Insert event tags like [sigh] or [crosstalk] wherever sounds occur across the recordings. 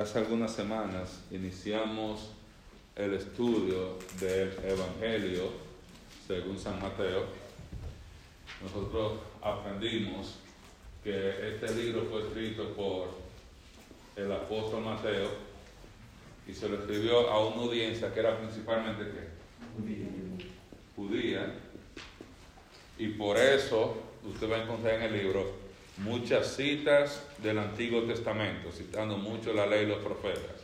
Hace algunas semanas iniciamos el estudio del Evangelio según San Mateo. Nosotros aprendimos que este libro fue escrito por el apóstol Mateo y se lo escribió a una audiencia que era principalmente ¿qué? judía. Y por eso usted va a encontrar en el libro muchas citas del Antiguo Testamento, citando mucho la ley y los profetas.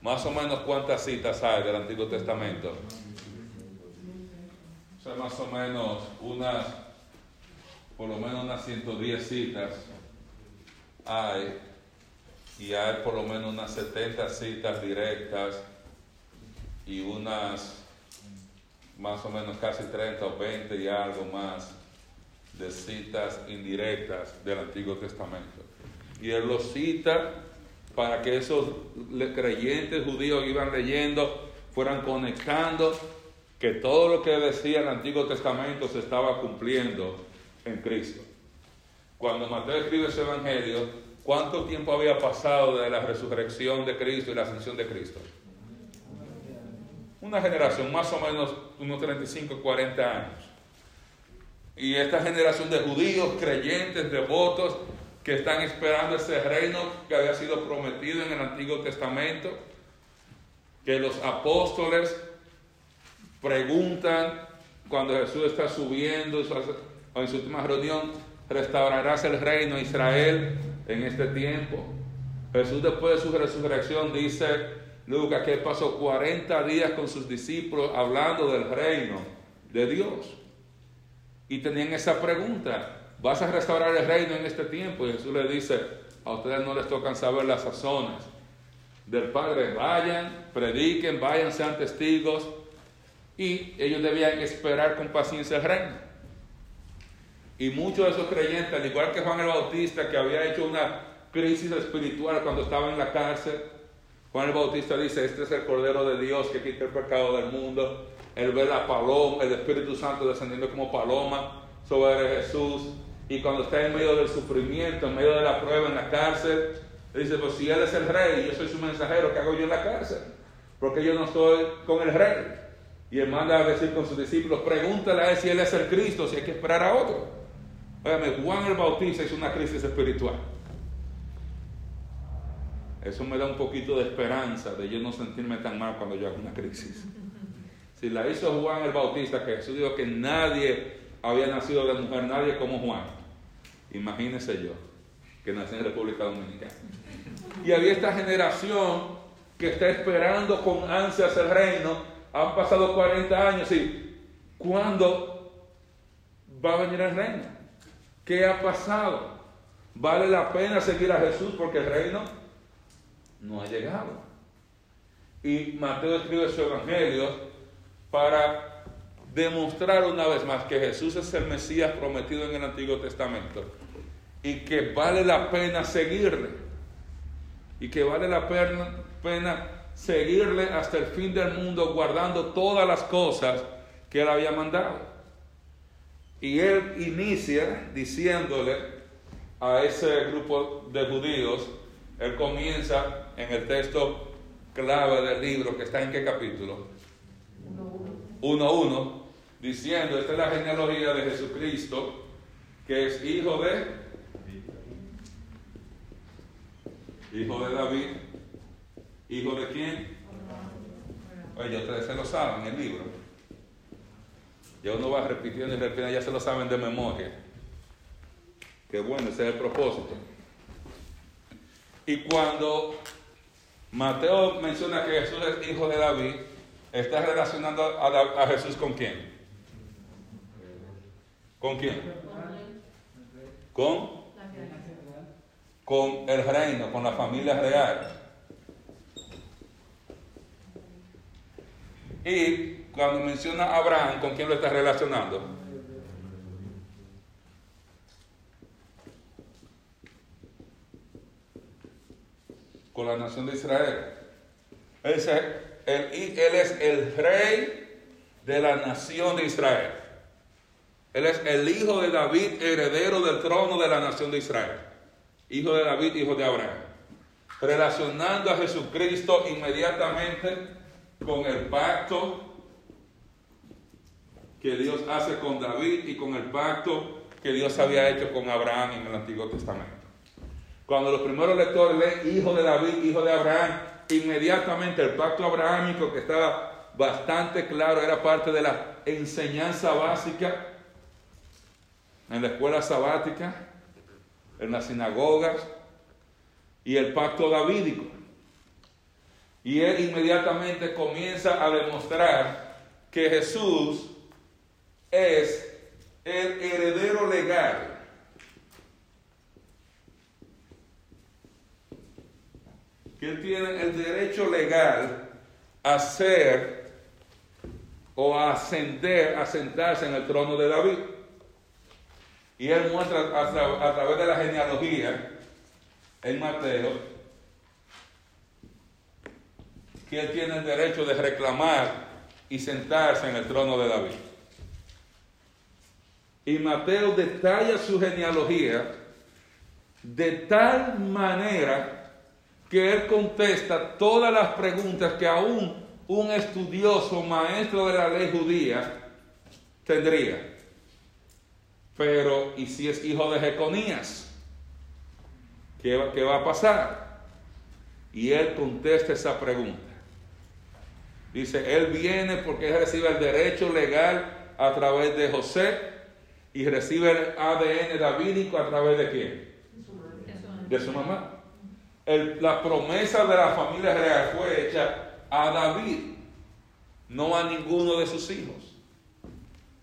Más o menos cuántas citas hay del Antiguo Testamento. O sea, más o menos unas, por lo menos unas 110 citas hay, y hay por lo menos unas 70 citas directas y unas más o menos casi 30 o 20 y algo más de citas indirectas del Antiguo Testamento. Y él los cita para que esos creyentes judíos que iban leyendo fueran conectando que todo lo que decía el Antiguo Testamento se estaba cumpliendo en Cristo. Cuando Mateo escribe ese Evangelio, ¿cuánto tiempo había pasado de la resurrección de Cristo y la ascensión de Cristo? Una generación, más o menos unos 35, 40 años. Y esta generación de judíos, creyentes, devotos, que están esperando ese reino que había sido prometido en el Antiguo Testamento, que los apóstoles preguntan cuando Jesús está subiendo en su última reunión, restaurarás el reino de Israel en este tiempo. Jesús después de su resurrección dice, Lucas, que pasó 40 días con sus discípulos hablando del reino de Dios y tenían esa pregunta, ¿vas a restaurar el reino en este tiempo? Y Jesús le dice, a ustedes no les tocan saber las sazones del Padre, vayan, prediquen, vayan, sean testigos, y ellos debían esperar con paciencia el reino. Y muchos de esos creyentes, al igual que Juan el Bautista, que había hecho una crisis espiritual cuando estaba en la cárcel, Juan el Bautista dice, este es el Cordero de Dios que quita el pecado del mundo. Él ve la paloma, el Espíritu Santo descendiendo como paloma sobre Jesús. Y cuando está en medio del sufrimiento, en medio de la prueba en la cárcel, dice, pues si Él es el rey yo soy su mensajero, ¿qué hago yo en la cárcel? Porque yo no estoy con el rey. Y él manda a decir con sus discípulos, pregúntale a él si Él es el Cristo, si hay que esperar a otro. Óyame, Juan el Bautista hizo una crisis espiritual. Eso me da un poquito de esperanza de yo no sentirme tan mal cuando yo hago una crisis. Si la hizo Juan el Bautista, que Jesús dijo que nadie había nacido de mujer, nadie como Juan. Imagínese yo, que nací en República Dominicana. Y había esta generación que está esperando con ansias el reino. Han pasado 40 años y ¿cuándo va a venir el reino? ¿Qué ha pasado? ¿Vale la pena seguir a Jesús porque el reino no ha llegado? Y Mateo escribe su evangelio para demostrar una vez más que Jesús es el Mesías prometido en el Antiguo Testamento y que vale la pena seguirle y que vale la pena, seguirle hasta el fin del mundo guardando todas las cosas que él había mandado. Y él inicia diciéndole a ese grupo de judíos, él comienza en el texto clave del libro que está en qué capítulo? 1.1, diciendo, esta es la genealogía de Jesucristo, que es hijo de... Hijo de David. ¿Hijo de quién? Oye, ustedes se lo saben en el libro. Ya uno va repitiendo y repitiendo, ya se lo saben de memoria. Qué bueno, ese es el propósito. Y cuando Mateo menciona que Jesús es hijo de David, está relacionando a, Jesús con quién? ¿Con quién? Con con el reino, con la familia real. Y cuando menciona a Abraham, ¿con quién lo está relacionando? Con la nación de Israel. Ese él, es el rey de la nación de Israel. Él es el hijo de David, heredero del trono de la nación de Israel. Hijo de David, hijo de Abraham. relacionando a Jesucristo inmediatamente con el pacto que Dios hace con David y con el pacto que Dios había hecho con Abraham en el Antiguo Testamento. Cuando los primeros lectores leen hijo de David, hijo de Abraham, inmediatamente el pacto abrahámico que estaba bastante claro era parte de la enseñanza básica en la escuela sabática, en las sinagogas y el pacto davídico. Y él inmediatamente comienza a demostrar que Jesús es el heredero legal que él tiene el derecho legal a ser o a ascender, a sentarse en el trono de David. Y él muestra a, través de la genealogía en Mateo que él tiene el derecho de reclamar y sentarse en el trono de David. Y Mateo detalla su genealogía de tal manera que él contesta todas las preguntas que aún un estudioso maestro de la ley judía tendría. Pero, ¿y si es hijo de Jeconías? ¿Qué va, ¿Qué va a pasar? Y él contesta esa pregunta. Dice, él viene porque él recibe el derecho legal a través de José y recibe el ADN davídico a través de quién? De su mamá la promesa de la familia real fue hecha a David, no a ninguno de sus hijos.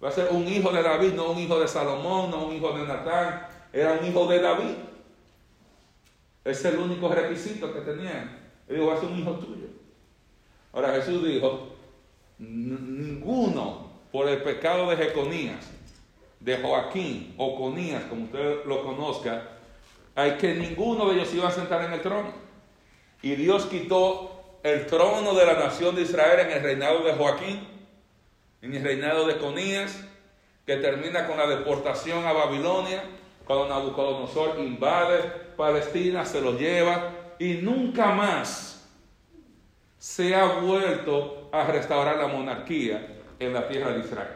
Va a ser un hijo de David, no un hijo de Salomón, no un hijo de Natán, era un hijo de David. Ese es el único requisito que tenían. Él dijo, va a ser un hijo tuyo. Ahora Jesús dijo, ninguno por el pecado de Jeconías, de Joaquín o Conías, como usted lo conozca, hay que ninguno de ellos iba a sentar en el trono. Y Dios quitó el trono de la nación de Israel en el reinado de Joaquín, en el reinado de Conías, que termina con la deportación a Babilonia, cuando Nabucodonosor invade Palestina, se lo lleva y nunca más se ha vuelto a restaurar la monarquía en la tierra de Israel.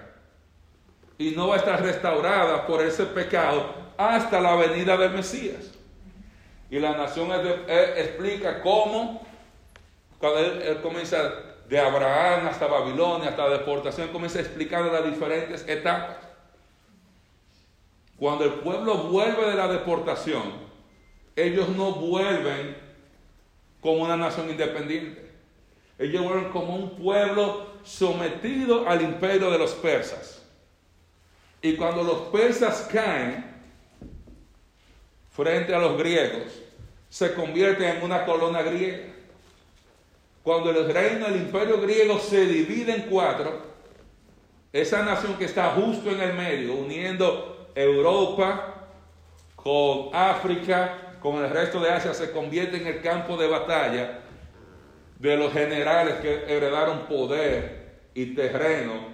Y no va a estar restaurada por ese pecado hasta la venida del Mesías. Y la nación explica cómo, cuando él, comienza de Abraham hasta Babilonia, hasta la deportación, comienza explicando las diferentes etapas. Cuando el pueblo vuelve de la deportación, ellos no vuelven como una nación independiente. Ellos vuelven como un pueblo sometido al imperio de los persas. Y cuando los persas caen, frente a los griegos, se convierte en una colonia griega. Cuando el reino del imperio griego se divide en cuatro, esa nación que está justo en el medio, uniendo Europa con África, con el resto de Asia, se convierte en el campo de batalla de los generales que heredaron poder y terreno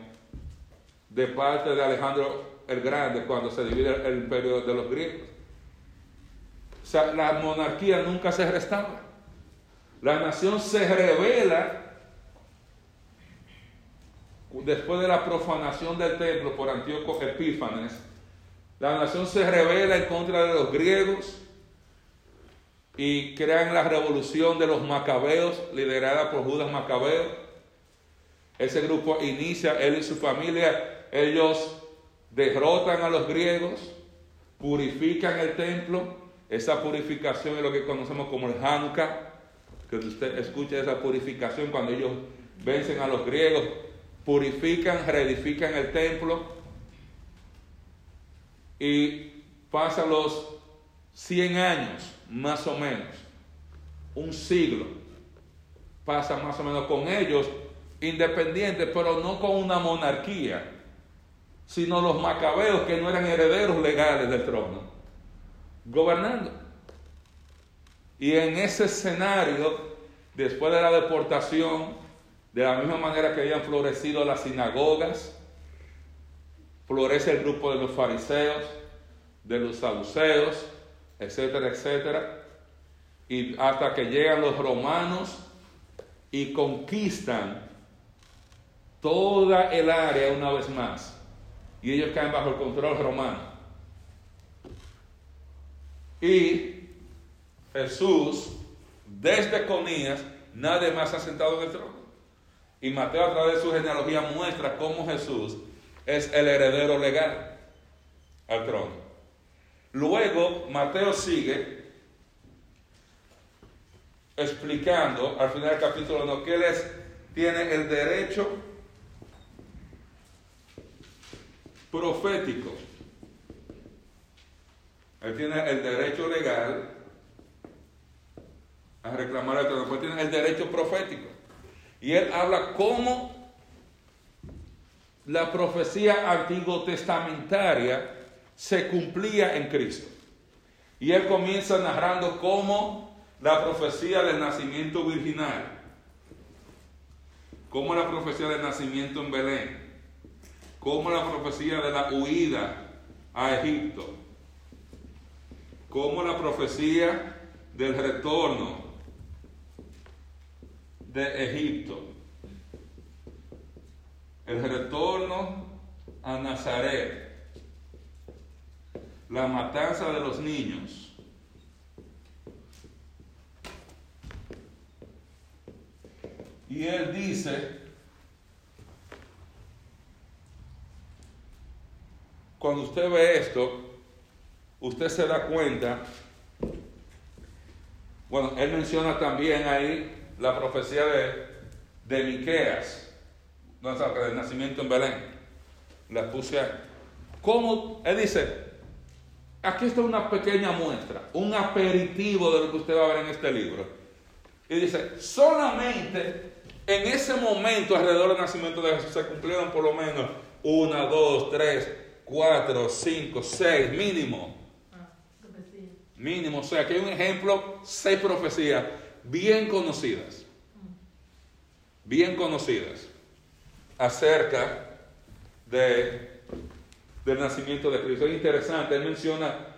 de parte de Alejandro el Grande cuando se divide el imperio de los griegos. Sea, la monarquía nunca se restaura. La nación se revela después de la profanación del templo por Antíoco Epífanes. La nación se revela en contra de los griegos y crean la revolución de los macabeos, liderada por Judas Macabeo. Ese grupo inicia, él y su familia, ellos derrotan a los griegos, purifican el templo esa purificación es lo que conocemos como el Hanukkah, que usted escucha esa purificación cuando ellos vencen a los griegos, purifican, reedifican el templo y pasan los 100 años, más o menos, un siglo, pasa más o menos con ellos, independientes, pero no con una monarquía, sino los macabeos que no eran herederos legales del trono gobernando. Y en ese escenario, después de la deportación, de la misma manera que habían florecido las sinagogas, florece el grupo de los fariseos, de los saduceos, etcétera, etcétera. y hasta que llegan los romanos y conquistan toda el área una vez más. Y ellos caen bajo el control romano. Y Jesús, desde Conías, nadie más ha sentado en el trono. Y Mateo a través de su genealogía muestra cómo Jesús es el heredero legal al trono. Luego Mateo sigue explicando al final del capítulo 1 que él tiene el derecho profético. Él tiene el derecho legal a reclamar el trono, pues tiene el derecho profético. Y él habla cómo la profecía antiguo testamentaria se cumplía en Cristo. Y él comienza narrando cómo la profecía del nacimiento virginal, como la profecía del nacimiento en Belén, como la profecía de la huida a Egipto, como la profecía del retorno de Egipto, el retorno a Nazaret, la matanza de los niños, y él dice, cuando usted ve esto, usted se da cuenta, bueno, él menciona también ahí la profecía de, de Miqueas, no del nacimiento en Belén. La puse ahí. ¿Cómo? Él dice, aquí está una pequeña muestra, un aperitivo de lo que usted va a ver en este libro. Y dice, solamente en ese momento alrededor del nacimiento de Jesús se cumplieron por lo menos una, dos, tres, cuatro, cinco, seis, mínimo. Mínimo, o sea, aquí hay un ejemplo, seis profecías bien conocidas, bien conocidas, acerca de, del nacimiento de Cristo. Es interesante, él menciona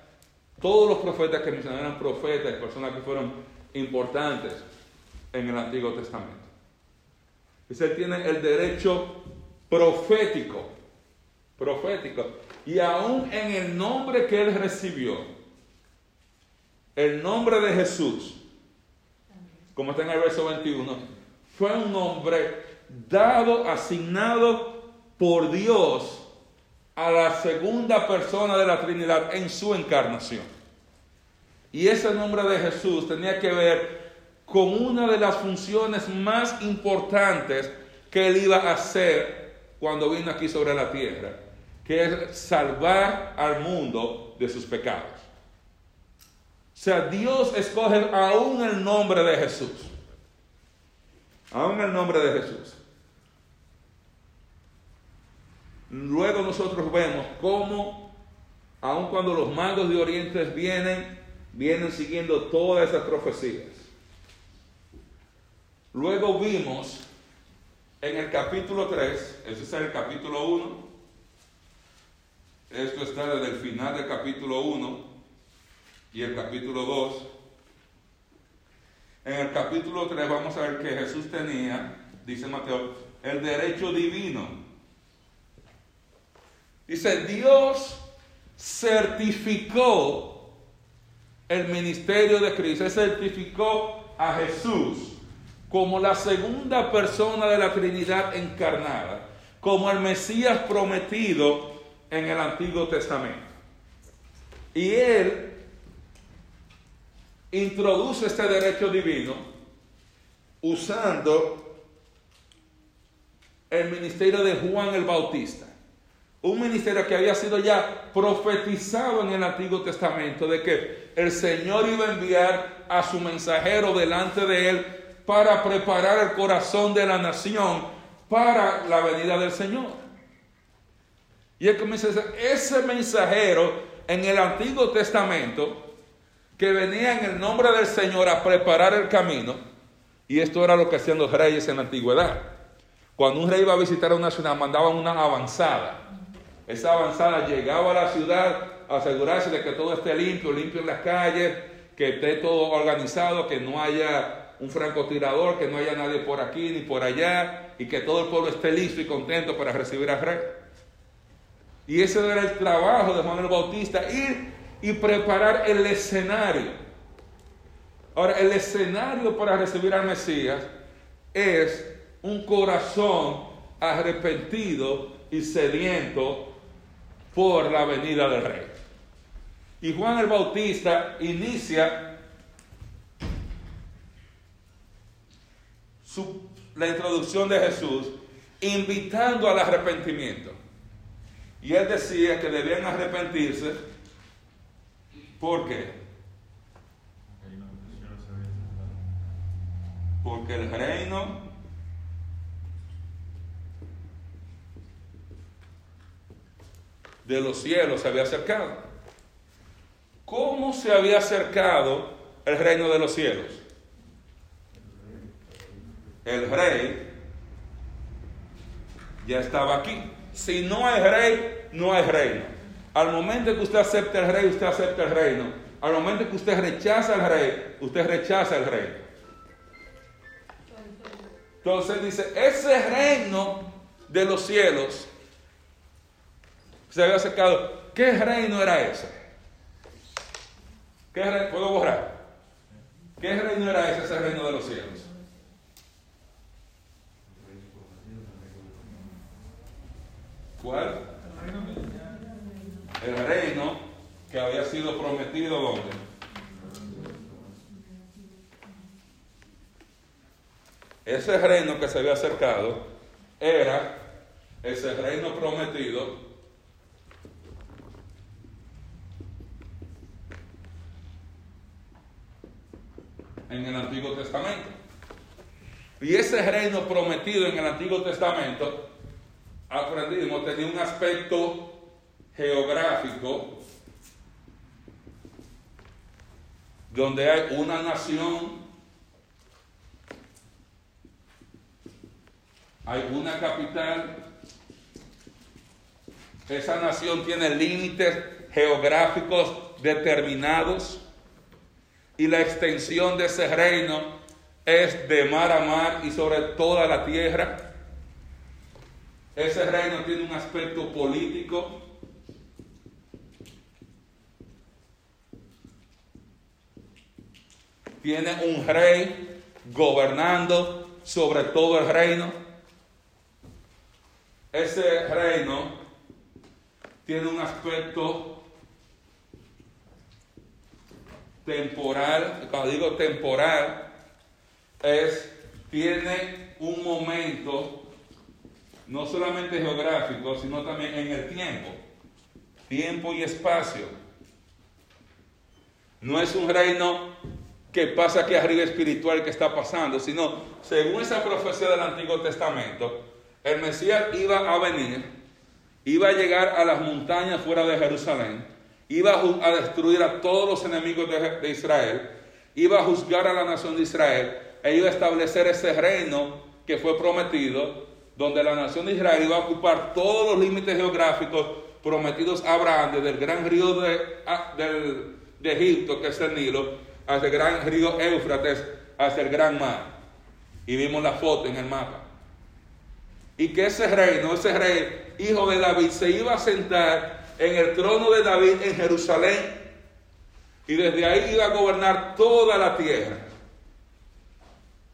todos los profetas que mencionan eran profetas, personas que fueron importantes en el Antiguo Testamento. Dice, él tiene el derecho profético, profético, y aún en el nombre que él recibió, el nombre de Jesús, como está en el verso 21, fue un nombre dado, asignado por Dios a la segunda persona de la Trinidad en su encarnación. Y ese nombre de Jesús tenía que ver con una de las funciones más importantes que él iba a hacer cuando vino aquí sobre la tierra, que es salvar al mundo de sus pecados. Sea, Dios escoge aún el nombre de Jesús. Aún el nombre de Jesús. Luego nosotros vemos cómo, aun cuando los magos de Oriente vienen, vienen siguiendo todas esas profecías. Luego vimos en el capítulo 3, ese es el capítulo 1, esto está desde el final del capítulo 1, y el capítulo 2. En el capítulo 3 vamos a ver que Jesús tenía, dice Mateo, el derecho divino. Dice, Dios certificó el ministerio de Cristo, certificó a Jesús como la segunda persona de la Trinidad encarnada, como el Mesías prometido en el Antiguo Testamento. Y él introduce este derecho divino usando el ministerio de Juan el Bautista. Un ministerio que había sido ya profetizado en el Antiguo Testamento de que el Señor iba a enviar a su mensajero delante de él para preparar el corazón de la nación para la venida del Señor. Y él comienza a decir, ese mensajero en el Antiguo Testamento que venía en el nombre del Señor a preparar el camino. Y esto era lo que hacían los reyes en la antigüedad. Cuando un rey iba a visitar una ciudad, mandaban una avanzada. Esa avanzada llegaba a la ciudad a asegurarse de que todo esté limpio, limpio en las calles, que esté todo organizado, que no haya un francotirador, que no haya nadie por aquí ni por allá, y que todo el pueblo esté listo y contento para recibir al rey. Y ese era el trabajo de Juan el Bautista, ir y preparar el escenario. Ahora, el escenario para recibir al Mesías es un corazón arrepentido y sediento por la venida del rey. Y Juan el Bautista inicia la introducción de Jesús invitando al arrepentimiento. Y él decía que debían arrepentirse. ¿Por qué? Porque el reino de los cielos se había acercado. ¿Cómo se había acercado el reino de los cielos? El rey ya estaba aquí. Si no hay rey, no hay reino. Al momento que usted acepta el rey, usted acepta el reino. Al momento que usted rechaza al rey, usted rechaza el reino. Entonces dice, ese reino de los cielos se había acercado. ¿Qué reino era ese? ¿Puedo borrar? ¿Qué reino era ese, ese reino de los cielos? ¿Cuál? El reino que había sido prometido ¿dónde? Ese reino que se había acercado era ese reino prometido en el Antiguo Testamento. Y ese reino prometido en el Antiguo Testamento, aprendimos, tenía un aspecto geográfico donde hay una nación, hay una capital, esa nación tiene límites geográficos determinados y la extensión de ese reino es de mar a mar y sobre toda la tierra. Ese reino tiene un aspecto político. Tiene un rey gobernando sobre todo el reino. Ese reino tiene un aspecto temporal, cuando digo temporal, es, tiene un momento, no solamente geográfico, sino también en el tiempo, tiempo y espacio. No es un reino que pasa aquí arriba espiritual que está pasando, sino según esa profecía del Antiguo Testamento, el Mesías iba a venir, iba a llegar a las montañas fuera de Jerusalén, iba a destruir a todos los enemigos de, Israel, iba a juzgar a la nación de Israel, e iba a establecer ese reino que fue prometido, donde la nación de Israel iba a ocupar todos los límites geográficos prometidos a Abraham, desde el gran río de, de Egipto, que es el Nilo, hasta el gran río Éufrates, hasta el gran mar. Y vimos la foto en el mapa. Y que ese reino, ese rey, hijo de David, se iba a sentar en el trono de David en Jerusalén y desde ahí iba a gobernar toda la tierra.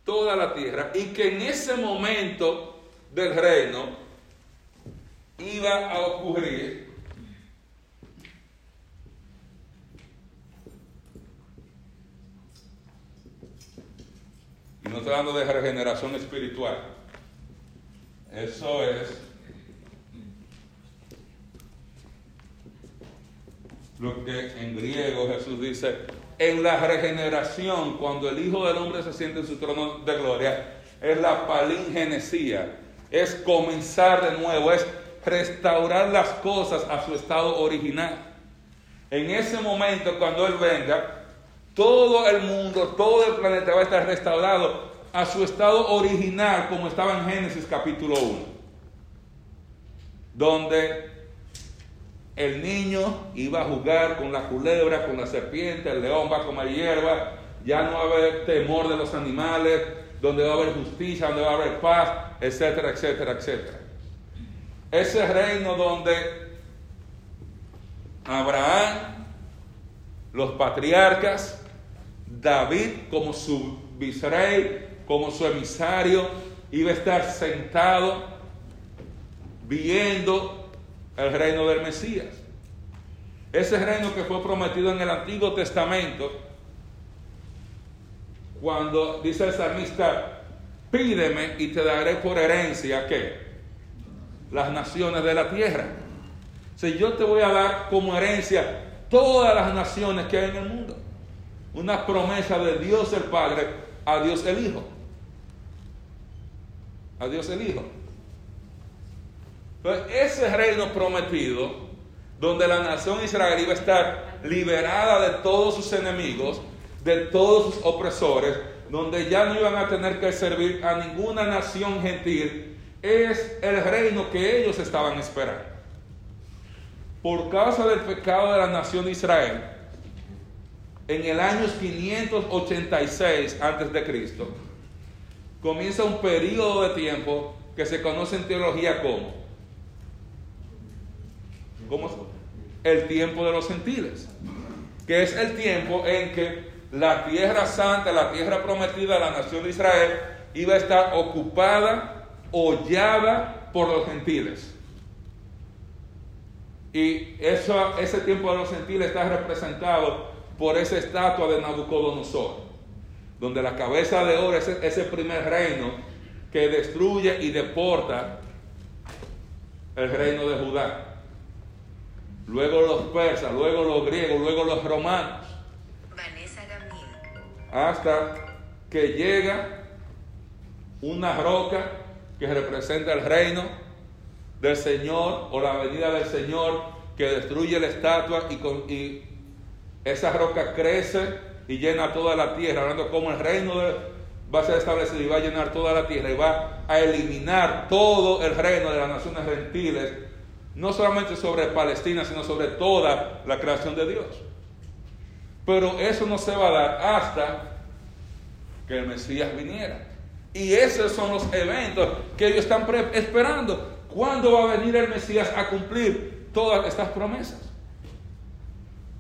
Toda la tierra. Y que en ese momento del reino iba a ocurrir y no estoy hablando de regeneración espiritual. Eso es lo que en griego Jesús dice, en la regeneración, cuando el Hijo del Hombre se siente en su trono de gloria, es la palingenesía, es comenzar de nuevo, es restaurar las cosas a su estado original. En ese momento, cuando Él venga, todo el mundo, todo el planeta va a estar restaurado a su estado original, como estaba en Génesis capítulo 1, donde el niño iba a jugar con la culebra, con la serpiente, el león va a comer hierba, ya no va a haber temor de los animales, donde va a haber justicia, donde va a haber paz, etcétera, etcétera, etcétera. Ese reino donde Abraham, los patriarcas, David como su vicerrey, como su emisario, iba a estar sentado viendo el reino del Mesías. Ese reino que fue prometido en el Antiguo Testamento, cuando dice el salmista, pídeme y te daré por herencia, ¿qué? Las naciones de la tierra. Si yo te voy a dar como herencia todas las naciones que hay en el mundo. Una promesa de Dios el Padre a Dios el Hijo. A Dios el Hijo. Entonces, ese reino prometido, donde la nación Israel iba a estar liberada de todos sus enemigos, de todos sus opresores, donde ya no iban a tener que servir a ninguna nación gentil, es el reino que ellos estaban esperando. Por causa del pecado de la nación de Israel, en el año 586 antes de Cristo, comienza un periodo de tiempo que se conoce en teología como el tiempo de los gentiles, que es el tiempo en que la tierra santa, la tierra prometida de la nación de Israel, iba a estar ocupada, hollada por los gentiles. Y eso, ese tiempo de los gentiles está representado por esa estatua de Nabucodonosor, donde la cabeza de oro es ese primer reino que destruye y deporta el reino de Judá. Luego los persas, luego los griegos, luego los romanos. Hasta que llega una roca que representa el reino del Señor o la venida del Señor que destruye la estatua y, con, y esa roca crece y llena toda la tierra, hablando como el reino va a ser establecido y va a llenar toda la tierra y va a eliminar todo el reino de las naciones gentiles, no solamente sobre Palestina, sino sobre toda la creación de Dios. Pero eso no se va a dar hasta que el Mesías viniera. Y esos son los eventos que ellos están esperando. ¿Cuándo va a venir el Mesías a cumplir todas estas promesas?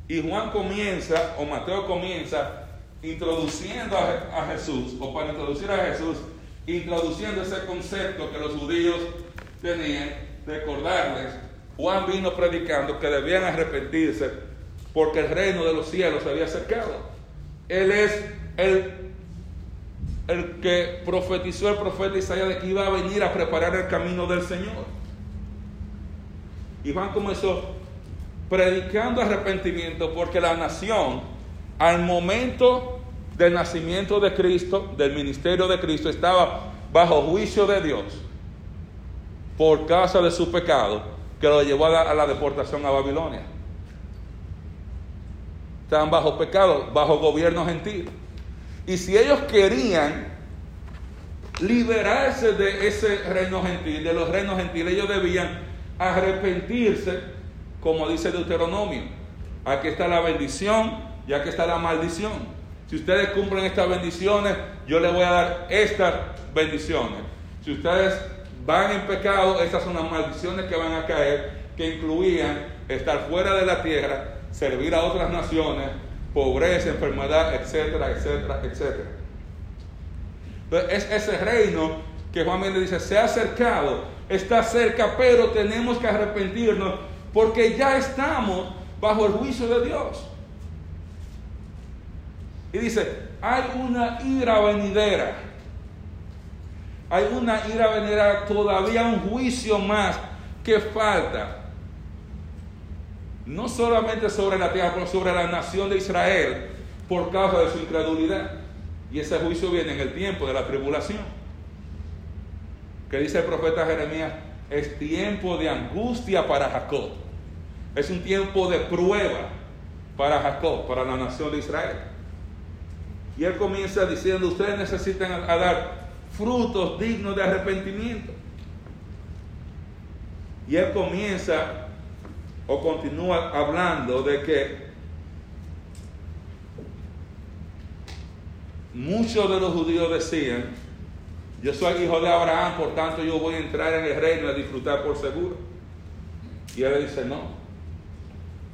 Y Juan comienza, o Mateo comienza, introduciendo a, Jesús, o para introducir a Jesús, introduciendo ese concepto que los judíos tenían, recordarles, Juan vino predicando que debían arrepentirse porque el reino de los cielos se había acercado. Él es el, el que profetizó el profeta Isaías de que iba a venir a preparar el camino del Señor. Y Juan comenzó predicando arrepentimiento porque la nación al momento del nacimiento de Cristo, del ministerio de Cristo, estaba bajo juicio de Dios por causa de su pecado que lo llevó a la, deportación a Babilonia. Estaban bajo pecado, bajo gobierno gentil. Y si ellos querían liberarse de ese reino gentil, de los reinos gentiles, ellos debían arrepentirse como dice Deuteronomio. Aquí está la bendición y aquí está la maldición. Si ustedes cumplen estas bendiciones, yo les voy a dar estas bendiciones. Si ustedes van en pecado, estas son las maldiciones que van a caer, que incluían estar fuera de la tierra, servir a otras naciones, pobreza, enfermedad, etcétera, etcétera, etcétera. Entonces, es ese reino que Juan le dice, se ha acercado, está cerca, pero tenemos que arrepentirnos porque ya estamos bajo el juicio de Dios. Y dice, hay una ira venidera. Hay una ira venidera, todavía un juicio más que falta. No solamente sobre la tierra, pero sobre la nación de Israel por causa de su incredulidad. Y ese juicio viene en el tiempo de la tribulación. Que dice el profeta Jeremías, es tiempo de angustia para Jacob. Es un tiempo de prueba para Jacob, para la nación de Israel. Y él comienza diciendo, ustedes necesitan dar frutos dignos de arrepentimiento. Y él comienza o continúa hablando de que muchos de los judíos decían, yo soy hijo de Abraham, por tanto yo voy a entrar en el reino a disfrutar por seguro. Y él dice, no,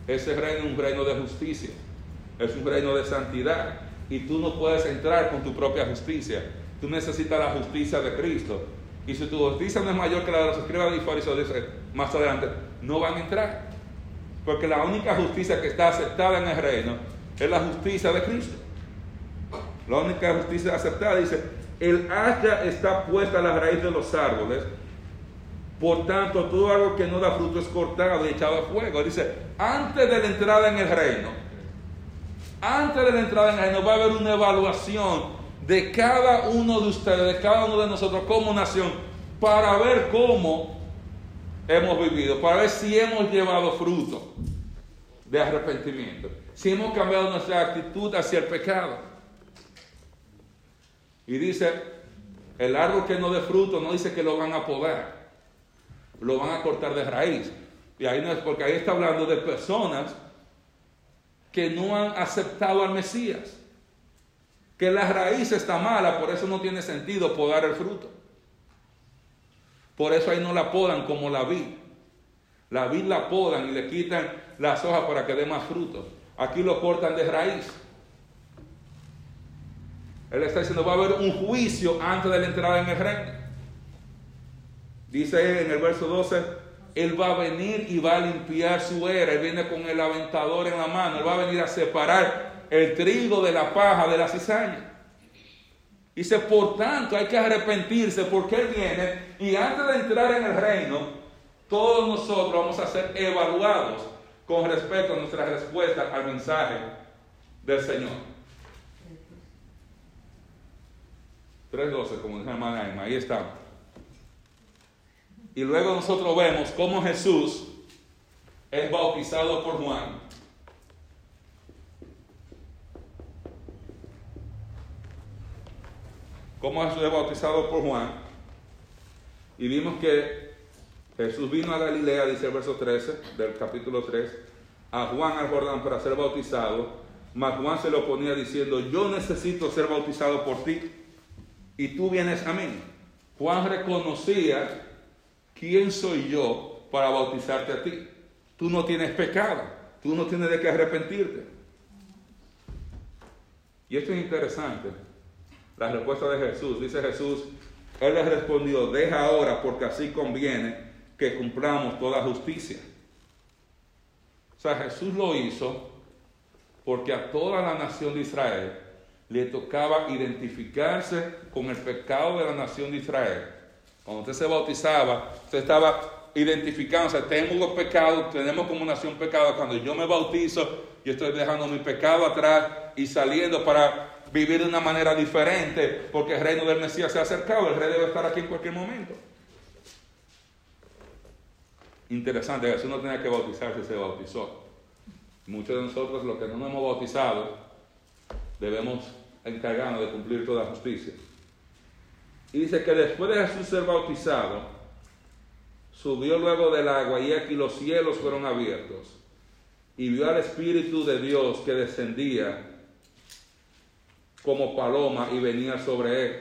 ese reino es un reino de justicia, es un reino de santidad, y tú no puedes entrar con tu propia justicia, tú necesitas la justicia de Cristo. Y si tu justicia no es mayor que la de los escribas y fariseos, dice más adelante, no van a entrar. Porque la única justicia que está aceptada en el reino es la justicia de Cristo. La única justicia aceptada dice, el hacha está puesta a la raíz de los árboles, por tanto todo árbol que no da fruto es cortado y echado a fuego. Dice, antes de la entrada en el reino, antes de la entrada en el reino va a haber una evaluación de cada uno de ustedes, de cada uno de nosotros como nación, para ver cómo hemos vivido, para ver si hemos llevado fruto de arrepentimiento, si hemos cambiado nuestra actitud hacia el pecado. Y dice, el árbol que no dé fruto no dice que lo van a podar, lo van a cortar de raíz. Y ahí no es porque ahí está hablando de personas que no han aceptado al Mesías. Que la raíz está mala, por eso no tiene sentido podar el fruto. Por eso ahí no la podan como la vid. La vid la podan y le quitan las hojas para que dé más fruto. Aquí lo cortan de raíz. Él está diciendo, va a haber un juicio antes de la entrada en el reino. Dice en el verso 12, Él va a venir y va a limpiar su era. Él viene con el aventador en la mano. Él va a venir a separar el trigo de la paja de la cizaña. Dice, por tanto, hay que arrepentirse porque Él viene y antes de entrar en el reino, todos nosotros vamos a ser evaluados con respecto a nuestra respuesta al mensaje del Señor. 3.12, como dice hermana Emma, ahí está. Y luego nosotros vemos cómo Jesús es bautizado por Juan. Cómo Jesús es bautizado por Juan. Y vimos que Jesús vino a Galilea, dice el verso 13 del capítulo 3, a Juan al Jordán para ser bautizado. Mas Juan se lo ponía diciendo, yo necesito ser bautizado por ti y tú vienes a mí. Juan reconocía quién soy yo para bautizarte a ti. Tú no tienes pecado, tú no tienes de qué arrepentirte. Y esto es interesante, la respuesta de Jesús. Dice Jesús, Él le respondió, deja ahora porque así conviene que cumplamos toda justicia. O sea, Jesús lo hizo porque a toda la nación de Israel le tocaba identificarse con el pecado de la nación de Israel. Cuando usted se bautizaba, usted estaba identificándose, tenemos los pecados, tenemos como nación pecado. Cuando yo me bautizo, yo estoy dejando mi pecado atrás y saliendo para vivir de una manera diferente, porque el reino del Mesías se ha acercado, el rey debe estar aquí en cualquier momento. Interesante, Jesús no tenía que bautizarse, se bautizó. Muchos de nosotros, los que no nos hemos bautizado, debemos encargarnos de cumplir toda justicia. Y dice que después de Jesús ser bautizado, subió luego del agua y aquí los cielos fueron abiertos y vio al Espíritu de Dios que descendía como paloma y venía sobre él.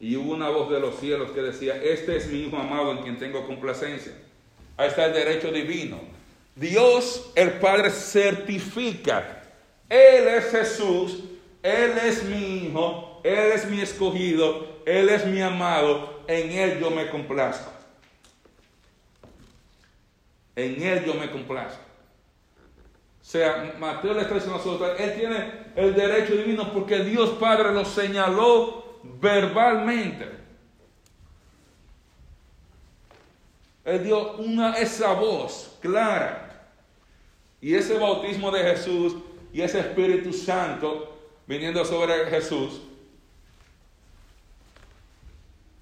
Y hubo una voz de los cielos que decía, este es mi Hijo amado en quien tengo complacencia. Ahí está el derecho divino. Dios el Padre certifica, Él es Jesús él es mi hijo, Él es mi escogido, Él es mi amado, en Él yo me complazco. En Él yo me complazco. O sea, Mateo le está diciendo a nosotros, Él tiene el derecho divino porque Dios Padre lo señaló verbalmente. Él dio una, esa voz clara. Y ese bautismo de Jesús y ese Espíritu Santo viniendo sobre Jesús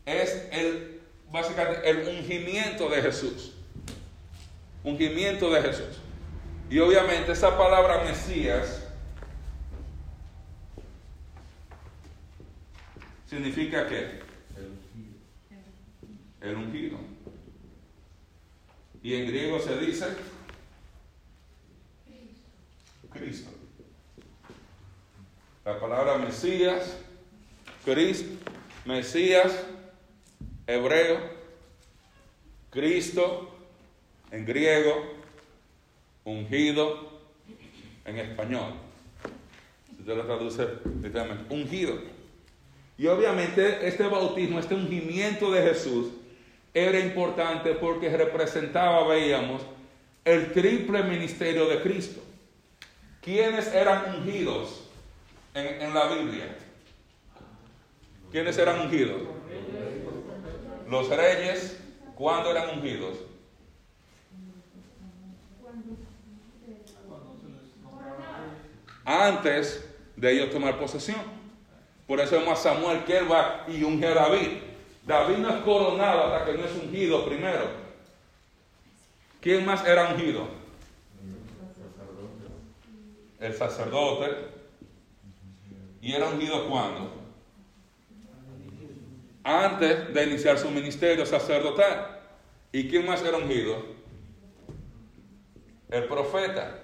es el básicamente el ungimiento de Jesús. Ungimiento de Jesús. Y obviamente esa palabra Mesías significa qué? El ungido. Y en griego se dice Cristo. La palabra Mesías, Cristo, Mesías, hebreo, Cristo, en griego, ungido, en español. Usted lo traduce literalmente, ungido. Y obviamente este bautismo, este ungimiento de Jesús, era importante porque representaba, veíamos, el triple ministerio de Cristo. ¿Quiénes eran ungidos en, en la Biblia? ¿Quiénes eran ungidos? Los reyes, ¿cuándo eran ungidos? Antes de ellos tomar posesión. Por eso vemos a Samuel que él va y unge a David. David no es coronado hasta que no es ungido primero. ¿Quién más era ungido? El sacerdote. ¿Y era ungido cuándo? Antes de iniciar su ministerio sacerdotal. ¿Y quién más era ungido? El profeta.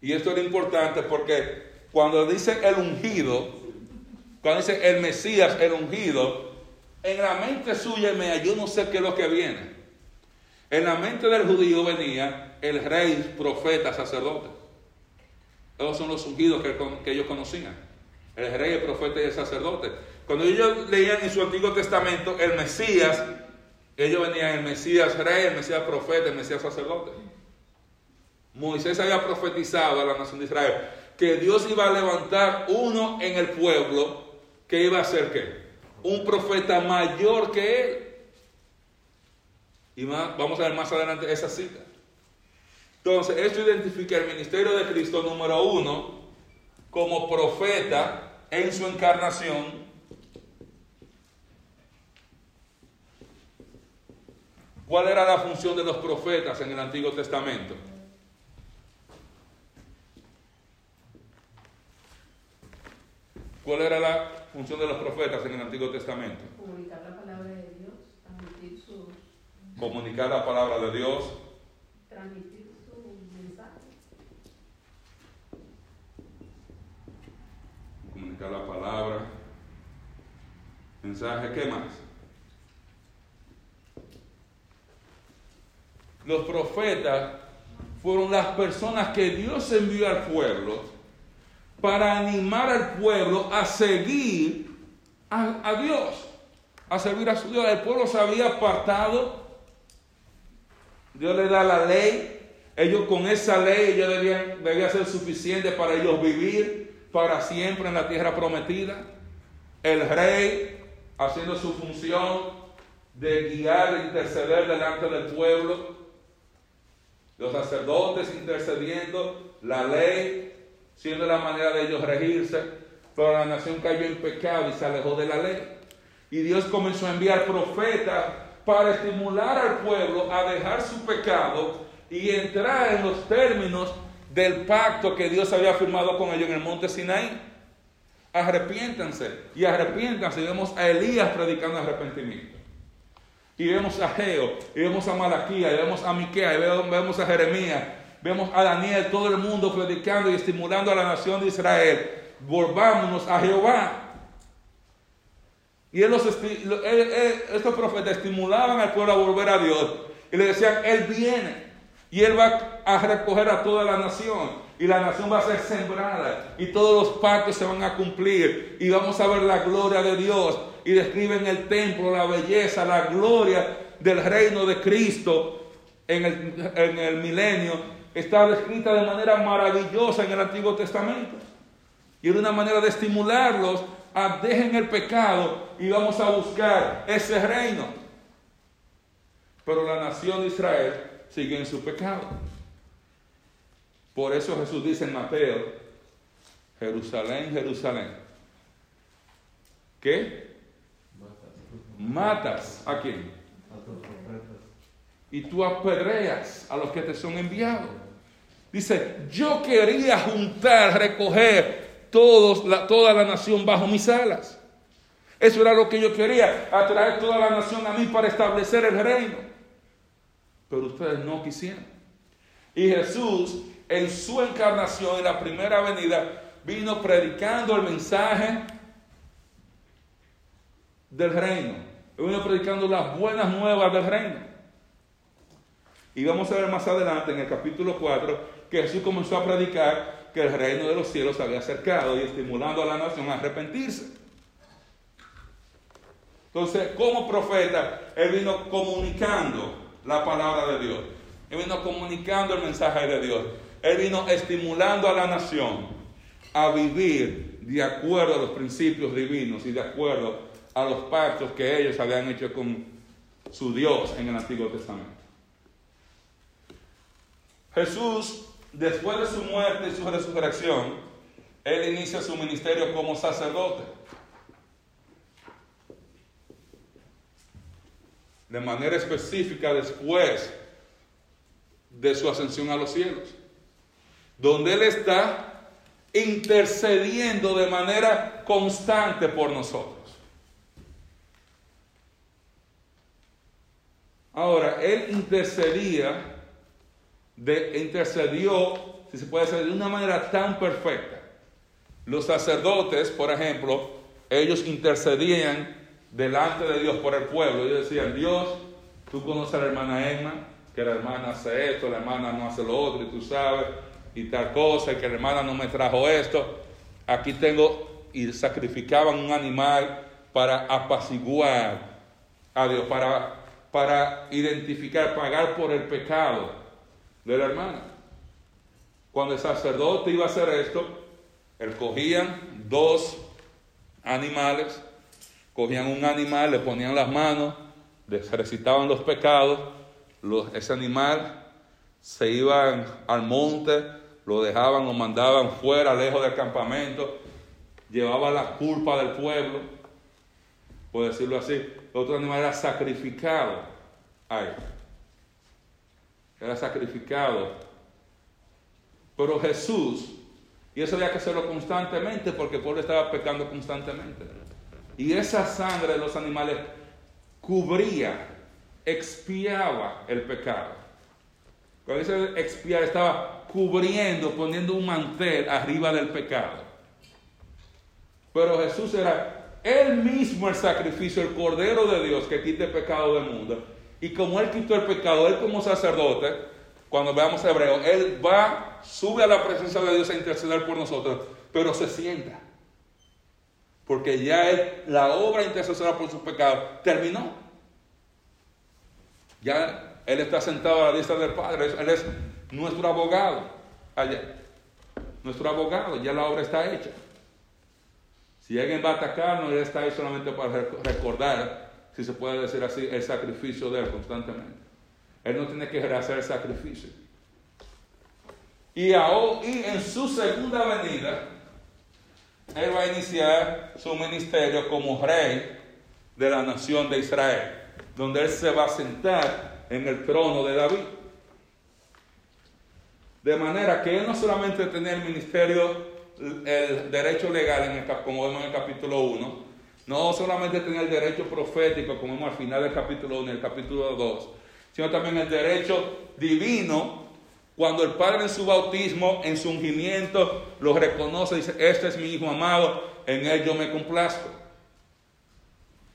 Y esto era importante porque cuando dice el ungido, cuando dice el Mesías, el ungido, en la mente suya y yo no sé qué es lo que viene. En la mente del judío venía el rey, profeta, sacerdote. Esos son los ungidos que ellos conocían. El rey, el profeta y el sacerdote. Cuando ellos leían en su Antiguo Testamento el Mesías, ellos venían el Mesías rey, el Mesías profeta, el Mesías sacerdote. Moisés había profetizado a la nación de Israel que Dios iba a levantar uno en el pueblo que iba a ser qué? Un profeta mayor que él. Y vamos a ver más adelante esa cita. Entonces, esto identifica el ministerio de Cristo número uno como profeta en su encarnación. ¿Cuál era la función de los profetas en el Antiguo Testamento? ¿Cuál era la función de los profetas en el Antiguo Testamento? Comunicar la palabra de Dios, transmitir su... Comunicar la palabra de Dios. Transmitir su mensaje. La palabra. Mensaje, ¿qué más? Los profetas fueron las personas que Dios envió al pueblo para animar al pueblo a seguir a, Dios, a servir a su Dios. El pueblo se había apartado, Dios le da la ley, ellos con esa ley ellos debían, debía ser suficiente para ellos vivir para siempre en la tierra prometida. El rey haciendo su función de guiar e interceder delante del pueblo. Los sacerdotes intercediendo, la ley siendo la manera de ellos regirse, pero la nación cayó en pecado y se alejó de la ley. Y Dios comenzó a enviar profetas para estimular al pueblo a dejar su pecado y entrar en los términos del pacto que Dios había firmado con ellos en el monte Sinaí. Arrepiéntanse y arrepiéntanse. Y vemos a Elías predicando arrepentimiento. Y vemos a Geo, y vemos a Malaquía, y vemos a Miquea, y vemos a Jeremías, Vemos a Daniel, todo el mundo predicando y estimulando a la nación de Israel. Volvámonos a Jehová. Y él los, estos profetas estimulaban al pueblo a volver a Dios. Y le decían, Él viene. Y Él va a recoger a toda la nación. Y la nación va a ser sembrada. Y todos los pactos se van a cumplir. Y vamos a ver la gloria de Dios. Y describen el templo, la belleza, la gloria del reino de Cristo en el, en el milenio está descrita de manera maravillosa en el Antiguo Testamento. Y era una manera de estimularlos a dejen el pecado y vamos a buscar ese reino. Pero la nación de Israel sigue en su pecado. Por eso Jesús dice en Mateo, Jerusalén, Jerusalén. ¿Qué? Matas a quién? Y tú apedreas a los que te son enviados. Dice, yo quería juntar, recoger todos, la, toda la nación bajo mis alas. Eso era lo que yo quería, atraer toda la nación a mí para establecer el reino. Pero ustedes no quisieron. Y Jesús, en su encarnación, en la primera venida, vino predicando el mensaje del reino. Vino predicando las buenas nuevas del reino. Y vamos a ver más adelante en el capítulo 4 que Jesús comenzó a predicar que el reino de los cielos se había acercado y estimulando a la nación a arrepentirse. Entonces, como profeta, él vino comunicando la palabra de Dios. Él vino comunicando el mensaje de Dios. Él vino estimulando a la nación a vivir de acuerdo a los principios divinos y de acuerdo a los pactos que ellos habían hecho con su Dios en el Antiguo Testamento. Jesús, después de su muerte y su resurrección, él inicia su ministerio como sacerdote. De manera específica después de su ascensión a los cielos, donde Él está intercediendo de manera constante por nosotros. Ahora, Él intercedía, intercedió, si se puede decir, de una manera tan perfecta. Los sacerdotes, por ejemplo, ellos intercedían delante de Dios por el pueblo. Ellos decían, Dios, tú conoces a la hermana Emma, que la hermana hace esto, la hermana no hace lo otro, y tú sabes, y tal cosa, y que la hermana no me trajo esto. Aquí tengo, y sacrificaban un animal para apaciguar a Dios, para, para identificar, pagar por el pecado de la hermana. Cuando el sacerdote iba a hacer esto, él cogían dos animales, Cogían un animal, le ponían las manos, les recitaban los pecados, ese animal se iban al monte, lo dejaban o mandaban fuera, lejos del campamento, llevaba la culpa del pueblo, por decirlo así. El otro animal era sacrificado. Ay, era sacrificado. Pero Jesús, y eso había que hacerlo constantemente porque el pueblo estaba pecando constantemente. Y esa sangre de los animales cubría, expiaba el pecado. Cuando dice expiar, estaba cubriendo, poniendo un mantel arriba del pecado. Pero Jesús era él mismo el sacrificio, el Cordero de Dios que quita el pecado del mundo. Y como Él quitó el pecado, Él como sacerdote, cuando veamos Hebreo, Él va, sube a la presencia de Dios a interceder por nosotros, pero se sienta. Porque ya la obra intercesora por sus pecados terminó. Ya Él está sentado a la diestra del Padre. Él es nuestro abogado allá. Nuestro abogado. Ya la obra está hecha. Si alguien va a atacarnos, Él está ahí solamente para recordar, si se puede decir así, el sacrificio de Él constantemente. Él no tiene que hacer el sacrificio. Y, y en su segunda venida, él va a iniciar su ministerio como rey de la nación de Israel, donde él se va a sentar en el trono de David. De manera que él no solamente tenía el ministerio, el derecho legal, en el, como vemos en el capítulo 1, no solamente tenía el derecho profético, como vemos al final del capítulo 1 y el capítulo 2, sino también el derecho divino cuando el Padre en su bautismo, en su ungimiento, lo reconoce, dice, este es mi Hijo amado, en él yo me complazco.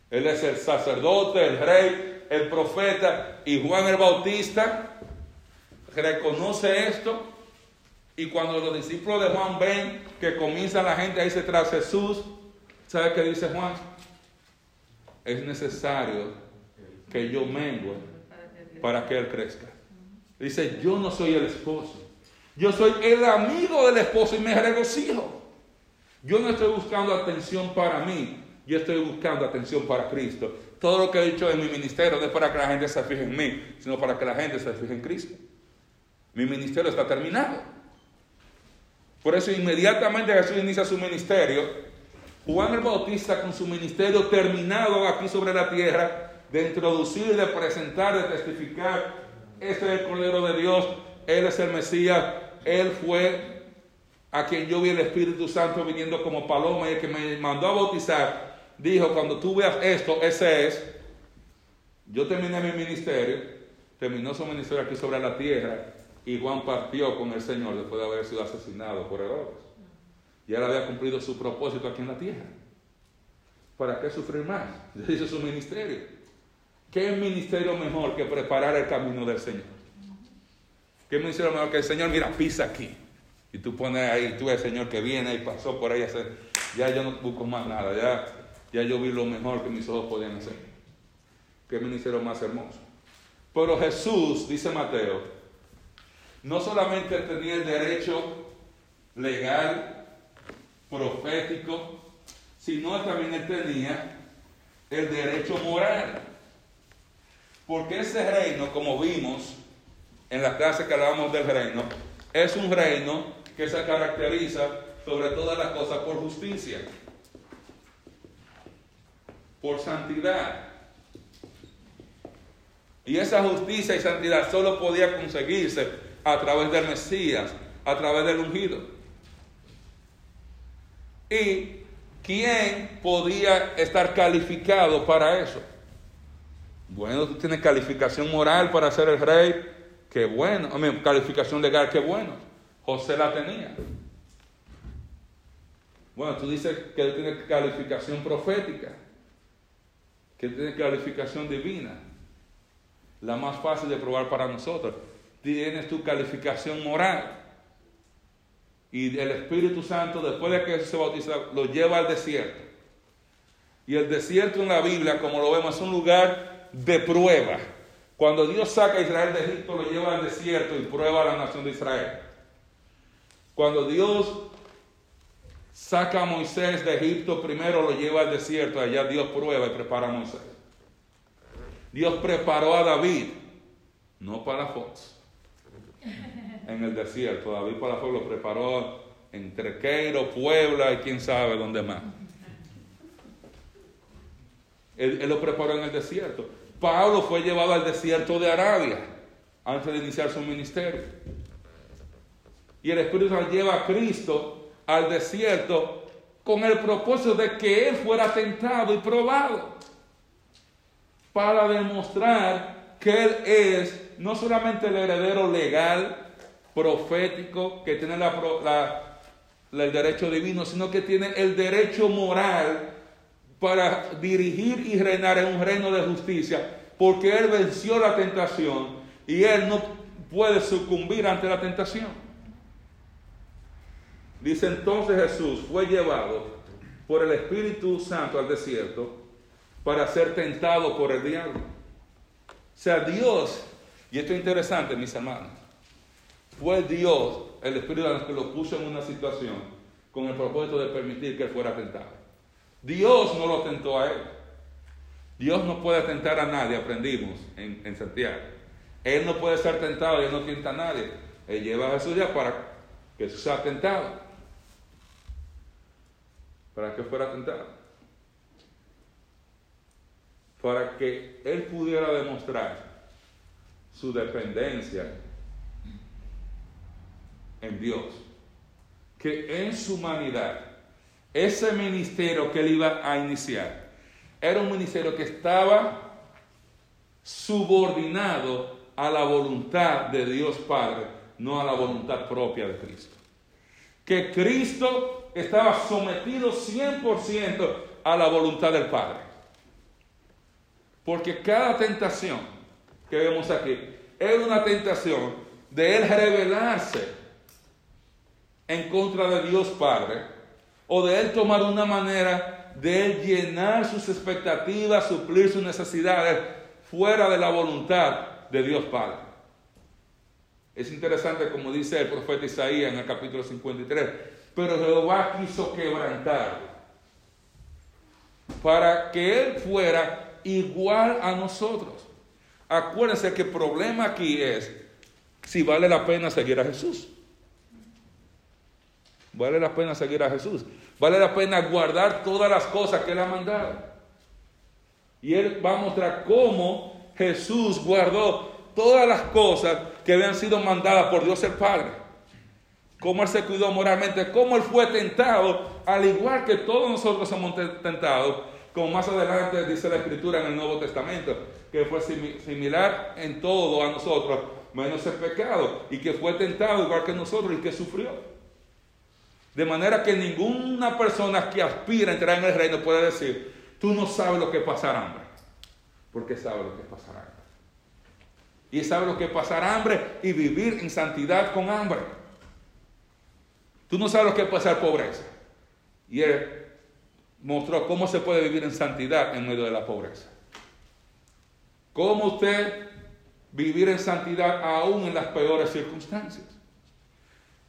Él es el sacerdote, el rey, el profeta, y Juan el Bautista reconoce esto. Y cuando los discípulos de Juan ven que comienza la gente a irse tras Jesús, ¿sabe qué dice Juan? Es necesario que yo mengue para que Él crezca. Dice, yo no soy el esposo. Yo soy el amigo del esposo y me regocijo. Yo no estoy buscando atención para mí, yo estoy buscando atención para Cristo. Todo lo que he dicho en mi ministerio no es para que la gente se fije en mí, sino para que la gente se fije en Cristo. Mi ministerio está terminado. Por eso inmediatamente Jesús inicia su ministerio. Juan el Bautista con su ministerio terminado aquí sobre la tierra, de introducir, de presentar, de testificar este es el Cordero de Dios, Él es el Mesías, Él fue a quien yo vi el Espíritu Santo viniendo como paloma y el que me mandó a bautizar, dijo, cuando tú veas esto, ese es, yo terminé mi ministerio, terminó su ministerio aquí sobre la tierra, Y Juan partió con el Señor después de haber sido asesinado por Herodes. Y él había cumplido su propósito aquí en la tierra. ¿Para qué sufrir más? [laughs] Su ministerio. ¿Qué ministerio mejor que preparar el camino del Señor? ¿Qué ministerio mejor que el Señor? Mira, pisa aquí. Y tú pones ahí, tú el Señor que viene y pasó por ahí. Ya yo no busco más nada. Ya, ya yo vi lo mejor que mis ojos podían hacer. Qué ministerio más hermoso. Pero Jesús, dice Mateo, no solamente tenía el derecho legal, profético, sino también él tenía el derecho moral. Porque ese reino, como vimos en la clase que hablábamos del reino, es un reino que se caracteriza sobre todas las cosas por justicia, por santidad. Y esa justicia y santidad solo podía conseguirse a través del Mesías, a través del ungido. ¿Y quién podía estar calificado para eso? Bueno, tú tienes calificación moral para ser el rey, qué bueno. calificación legal, qué bueno. José la tenía. Bueno, tú dices que tú tienes calificación profética, que tienes calificación divina la más fácil de probar para nosotros. Tienes tu calificación moral. Y el Espíritu Santo, después de que se bautiza, lo lleva al desierto. Y el desierto en la Biblia, como lo vemos, es un lugar de prueba. Cuando Dios saca a Israel de Egipto, lo lleva al desierto y prueba a la nación de Israel. Cuando Dios saca a Moisés de Egipto, primero lo lleva al desierto, allá Dios prueba y prepara a Moisés. Dios preparó a David, no para Fox, en el desierto. David para Fox lo preparó en Trequeiro, Puebla y quién sabe dónde más. Él, él, lo preparó en el desierto. Pablo fue llevado al desierto de Arabia antes de iniciar su ministerio. Y el Espíritu Santo lleva a Cristo al desierto con el propósito de que Él fuera tentado y probado para demostrar que Él es no solamente el heredero legal, profético, que tiene el derecho divino, sino que tiene el derecho moral para dirigir y reinar en un reino de justicia, porque Él venció la tentación y Él no puede sucumbir ante la tentación. Dice entonces Jesús fue llevado por el Espíritu Santo al desierto para ser tentado por el diablo. O sea, Dios, y esto es interesante, mis hermanos, fue Dios, el Espíritu Dios, que lo puso en una situación con el propósito de permitir que él fuera tentado. Dios no lo tentó a él. Dios no puede tentar a nadie, aprendimos en, en Santiago. Él no puede ser tentado él no tienta a nadie. Él lleva a Jesús ya para que sea tentado. Para que fuera tentado para que él pudiera demostrar su dependencia en Dios. Que en su humanidad, ese ministerio que él iba a iniciar, era un ministerio que estaba subordinado a la voluntad de Dios Padre, no a la voluntad propia de Cristo. Que Cristo estaba sometido 100% a la voluntad del Padre. Porque cada tentación que vemos aquí es una tentación de él rebelarse en contra de Dios Padre o de él tomar una manera de él llenar sus expectativas, suplir sus necesidades fuera de la voluntad de Dios Padre. Es interesante como dice el profeta Isaías en el capítulo 53, pero Jehová quiso quebrantarlo para que él fuera igual a nosotros. Acuérdense que el problema aquí es si vale la pena seguir a Jesús. Vale la pena seguir a Jesús. Vale la pena guardar todas las cosas que Él ha mandado. Y Él va a mostrar cómo Jesús guardó todas las cosas que habían sido mandadas por Dios el Padre. Cómo Él se cuidó moralmente, cómo Él fue tentado, al igual que todos nosotros somos tentados como más adelante dice la Escritura en el Nuevo Testamento, que fue similar en todo a nosotros, menos el pecado, y que fue tentado igual que nosotros y que sufrió. De manera que ninguna persona que aspira a entrar en el reino puede decir, tú no sabes lo que es pasar hambre, porque sabe lo que es pasar hambre. Y sabe lo que es pasar hambre y vivir en santidad con hambre. Tú no sabes lo que es pasar pobreza. Y él mostró cómo se puede vivir en santidad en medio de la pobreza. Cómo usted vivir en santidad aún en las peores circunstancias.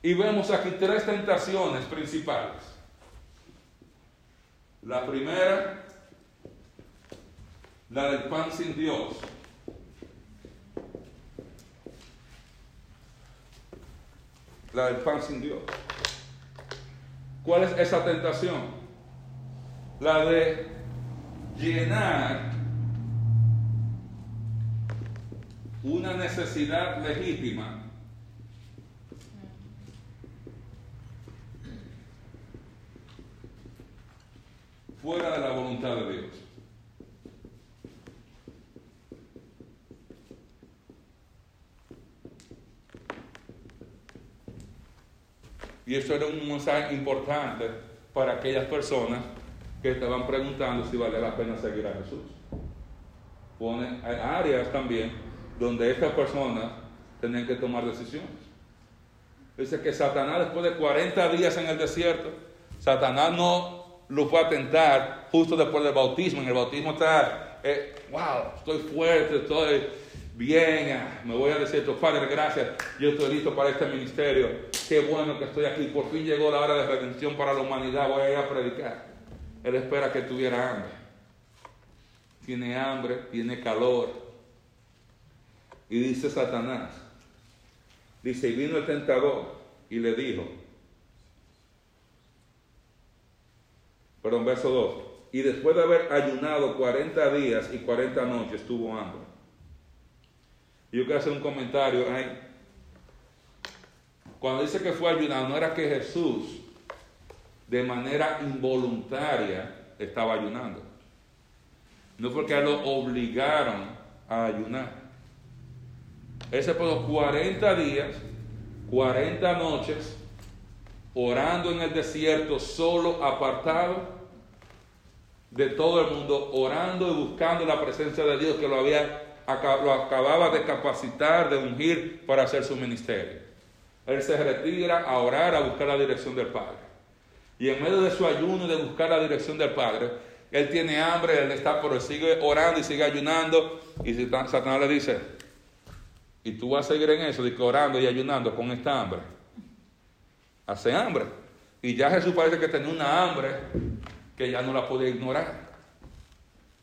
Y vemos aquí tres tentaciones principales. La primera, la del pan sin Dios. La del pan sin Dios. ¿Cuál es esa tentación? La de llenar una necesidad legítima fuera de la voluntad de Dios. Y eso era un mensaje importante para aquellas personas que estaban preguntando si vale la pena seguir a Jesús. Pone áreas también donde estas personas tenían que tomar decisiones. Dice que Satanás después de 40 días en el desierto, Satanás no lo fue a tentar justo después del bautismo. En el bautismo está, eh, wow, estoy fuerte, estoy bien, me voy a decir, Padre, gracias, yo estoy listo para este ministerio, qué bueno que estoy aquí, por fin llegó la hora de redención para la humanidad, voy a ir a predicar. Él espera que tuviera hambre. Tiene hambre, tiene calor. Y dice Satanás, dice, y vino el tentador y le dijo, perdón, verso 2, y después de haber ayunado 40 días y 40 noches tuvo hambre. Yo quiero hacer un comentario ahí. Cuando dice que fue ayunado, no era que Jesús de manera involuntaria estaba ayunando. No fue que lo obligaron a ayunar. Él se pasó 40 días, 40 noches, orando en el desierto, solo, apartado de todo el mundo, orando y buscando la presencia de Dios que lo había lo acababa de capacitar, de ungir para hacer su ministerio. Él se retira a orar, a buscar la dirección del Padre. Y en medio de su ayuno de buscar la dirección del Padre, él tiene hambre, él está, pero sigue orando y sigue ayunando. Y Satanás le dice, y tú vas a seguir en eso, orando y ayunando con esta hambre. Hace hambre. Y ya Jesús parece que tenía una hambre que ya no la podía ignorar.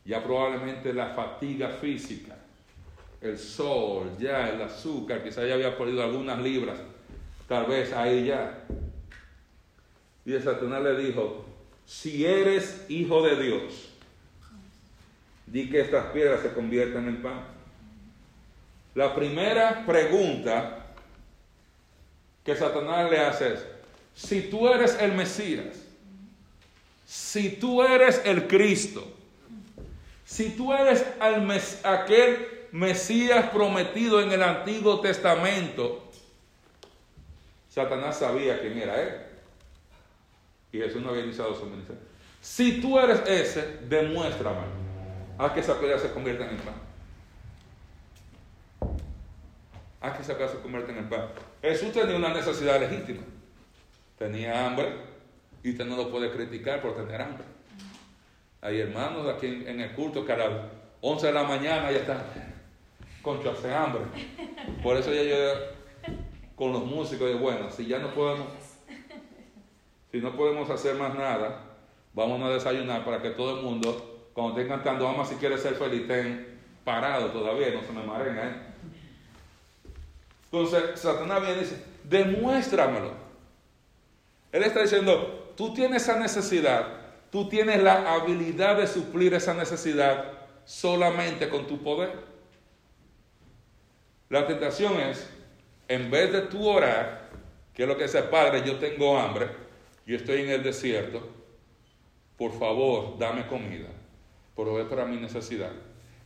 Ya probablemente la fatiga física el sol, ya el azúcar, quizás ya había perdido algunas libras, tal vez ahí ya. Y Satanás le dijo, si eres hijo de Dios, di que estas piedras se conviertan en pan. La primera pregunta que Satanás le hace es, si tú eres el Mesías, si tú eres el Cristo, si tú eres aquel Mesías prometido en el Antiguo Testamento, Satanás sabía quién era él. Y Jesús no había iniciado su ministerio. Si tú eres ese, demuéstrame. Haz que esa piedra se convierta en pan. Haz que esa piedra se convierta en pan. Jesús tenía una necesidad legítima. Tenía hambre y usted no lo puede criticar por tener hambre. Hay hermanos aquí en, el culto que a las 11 de la mañana ya están concho, hambre. Por eso ya yo con los músicos digo, bueno, si ya no podemos, si no podemos hacer más nada, vamos a desayunar para que todo el mundo, cuando estén cantando, vamos si quiere ser feliz, estén parados todavía, no se me maren, ¿eh? Entonces, Satanás viene y dice, demuéstramelo. Él está diciendo, tú tienes esa necesidad, tú tienes la habilidad de suplir esa necesidad solamente con tu poder. La tentación es, en vez de tú orar, que es lo que dice Padre, yo tengo hambre, yo estoy en el desierto, por favor, dame comida, provee para mi necesidad.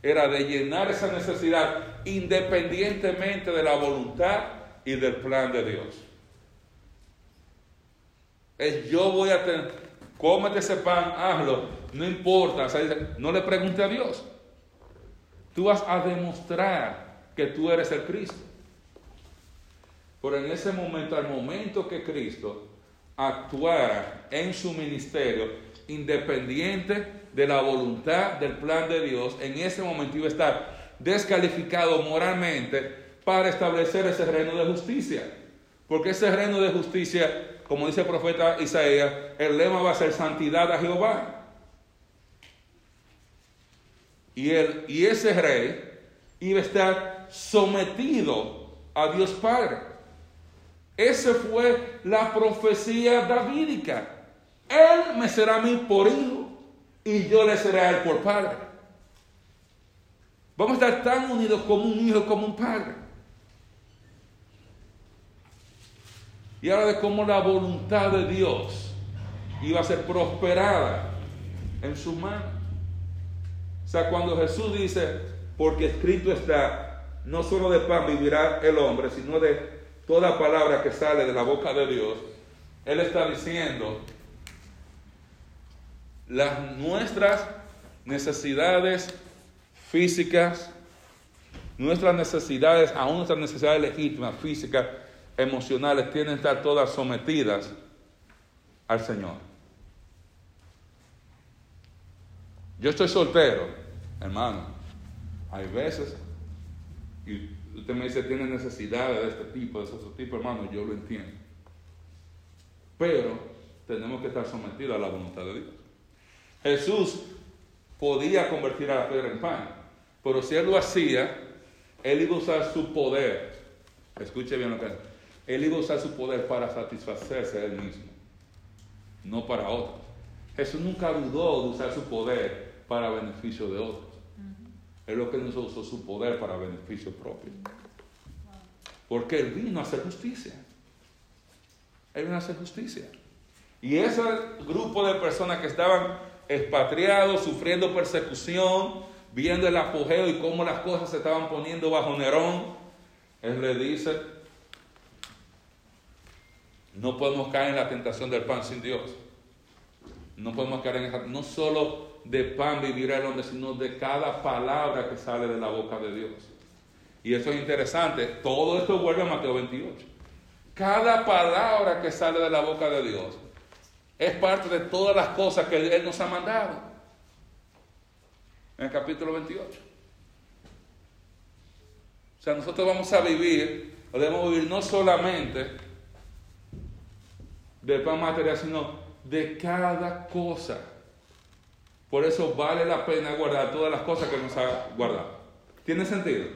era de llenar esa necesidad independientemente de la voluntad y del plan de Dios. Es yo voy a tener, cómete ese pan, hazlo, no importa, no le pregunte a Dios. Tú vas a demostrar que tú eres el Cristo. Pero en ese momento, al momento que Cristo actuara en su ministerio, independiente de la voluntad del plan de Dios, en ese momento iba a estar descalificado moralmente para establecer ese reino de justicia. Porque ese reino de justicia, como dice el profeta Isaías, el lema va a ser santidad a Jehová. Y, él, y ese rey iba a estar sometido a Dios Padre. Esa fue la profecía davídica. Él me será a mí por hijo y yo le seré a él por padre. Vamos a estar tan unidos como un hijo, como un padre. Y ahora de cómo la voluntad de Dios iba a ser prosperada en su mano. O sea, cuando Jesús dice, porque escrito está, no solo de pan vivirá el hombre, sino de toda palabra que sale de la boca de Dios, Él está diciendo, las nuestras necesidades físicas, nuestras necesidades, aún nuestras necesidades legítimas, físicas, emocionales, tienen que estar todas sometidas al Señor. Yo estoy soltero, hermano. Hay veces, y usted me dice, tiene necesidades de este tipo, de ese tipo, hermano, yo lo entiendo. Pero tenemos que estar sometidos a la voluntad de Dios. Jesús podía convertir a la piedra en pan, pero si él lo hacía, él iba a usar su poder. Escuche bien lo que. Él iba a usar su poder para satisfacerse a él mismo, no para otros. Jesús nunca dudó de usar su poder para beneficio de otros. Es lo que nos usó su poder para beneficio propio. Porque Él vino a hacer justicia. Él vino a hacer justicia. Y ese grupo de personas que estaban expatriados, sufriendo persecución, viendo el apogeo y cómo las cosas se estaban poniendo bajo Nerón, Él le dice, no podemos caer en la tentación del pan sin Dios. No podemos caer en esa, no solo de pan vivirá el hombre, sino de cada palabra que sale de la boca de Dios. Y eso es interesante. Todo esto vuelve a Mateo 28. Cada palabra que sale de la boca de Dios es parte de todas las cosas que Él nos ha mandado. En el capítulo 28. O sea, nosotros vamos a vivir, debemos vivir no solamente del pan material, sino de cada cosa por eso vale la pena guardar todas las cosas que nos ha guardado. ¿Tiene sentido?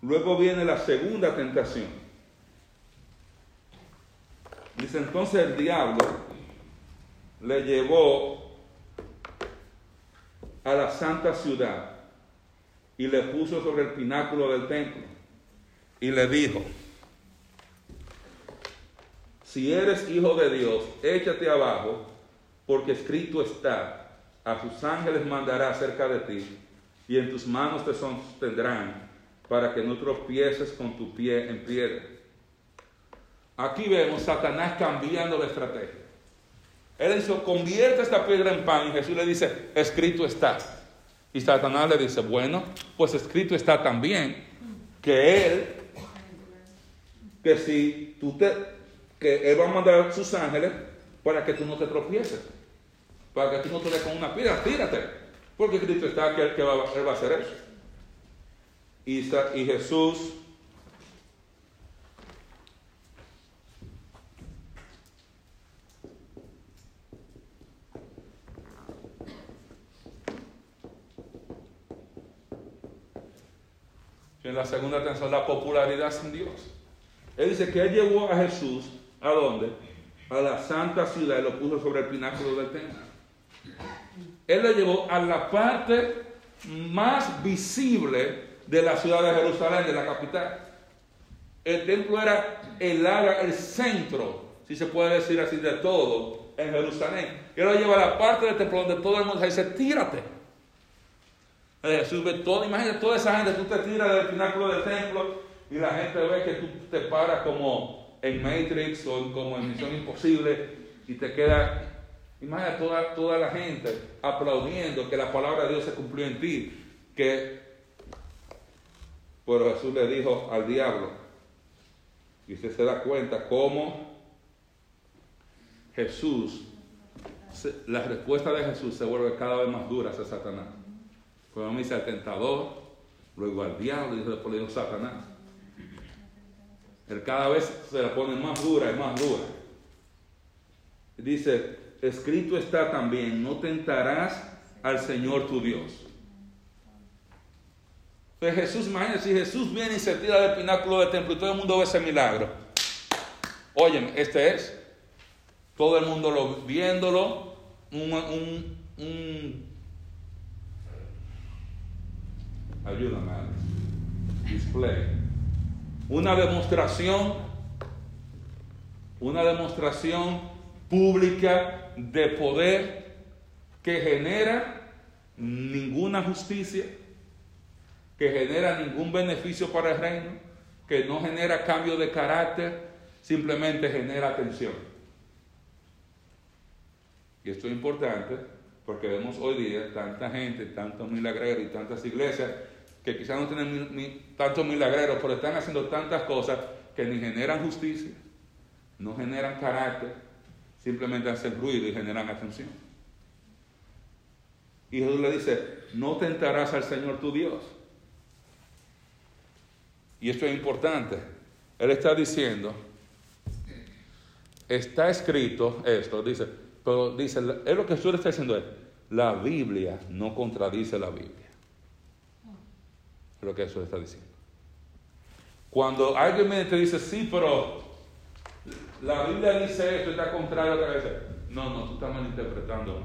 Luego viene la segunda tentación. Dice entonces el diablo le llevó a la santa ciudad y le puso sobre el pináculo del templo y le dijo, si eres hijo de Dios, échate abajo, porque escrito está, a sus ángeles mandará cerca de ti, y en tus manos te sostendrán, para que no tropieces con tu pie en piedra. Aquí vemos Satanás cambiando la estrategia. Él dice, convierte esta piedra en pan, y Jesús le dice, escrito está. Y Satanás le dice, bueno, pues escrito está también que Él, que si tú te, que Él va a mandar sus ángeles para que tú no te tropieces para que tú no te des con una piedra, tírate. Porque Cristo está que Él, va, va a hacer eso. Y, y Jesús en la segunda atención, la popularidad sin Dios. Él dice que él llevó a Jesús, ¿a dónde? A la santa ciudad y lo puso sobre el pináculo del templo. Él lo llevó a la parte más visible de la ciudad de Jerusalén, de la capital. El templo era el área, el centro, si se puede decir así, de todo en Jerusalén. Él lo lleva a la parte del templo donde todo el mundo dice, tírate. Jesús ve todo, imagínate toda esa gente, tú te tiras del pináculo del templo y la gente ve que tú te paras como en Matrix o como en Misión Imposible y te queda, imagínate toda, toda la gente aplaudiendo que la palabra de Dios se cumplió en ti, que pero Jesús le dijo al diablo, y usted se da cuenta cómo Jesús, la respuesta de Jesús se vuelve cada vez más dura hacia Satanás. Cuando dice al tentador, luego al diablo y después le dijo Satanás. Cada vez se la pone más dura y más dura. Dice, escrito está también, no tentarás al Señor tu Dios. Pues Jesús, imagínate, si Jesús viene y se tira del pináculo del templo y todo el mundo ve ese milagro. Oye, este es. Todo el mundo lo, viéndolo, un, un, un ayúdame, display. Una demostración, una demostración pública de poder que genera ninguna justicia que genera ningún beneficio para el reino, que no genera cambio de carácter, simplemente genera atención. Y esto es importante porque vemos hoy día tanta gente, tantos milagreros y tantas iglesias que quizás no tienen tantos milagreros, pero están haciendo tantas cosas que ni generan justicia, no generan carácter, simplemente hacen ruido y generan atención. Y Jesús le dice, no tentarás al Señor tu Dios. Y esto es importante. Él está diciendo, está escrito esto, dice, pero dice, es lo que Jesús está diciendo es, la Biblia no contradice la Biblia. Lo que Jesús está diciendo. Cuando alguien me dice, sí, pero la Biblia dice esto, está contrario a vez. No, no, tú estás malinterpretando.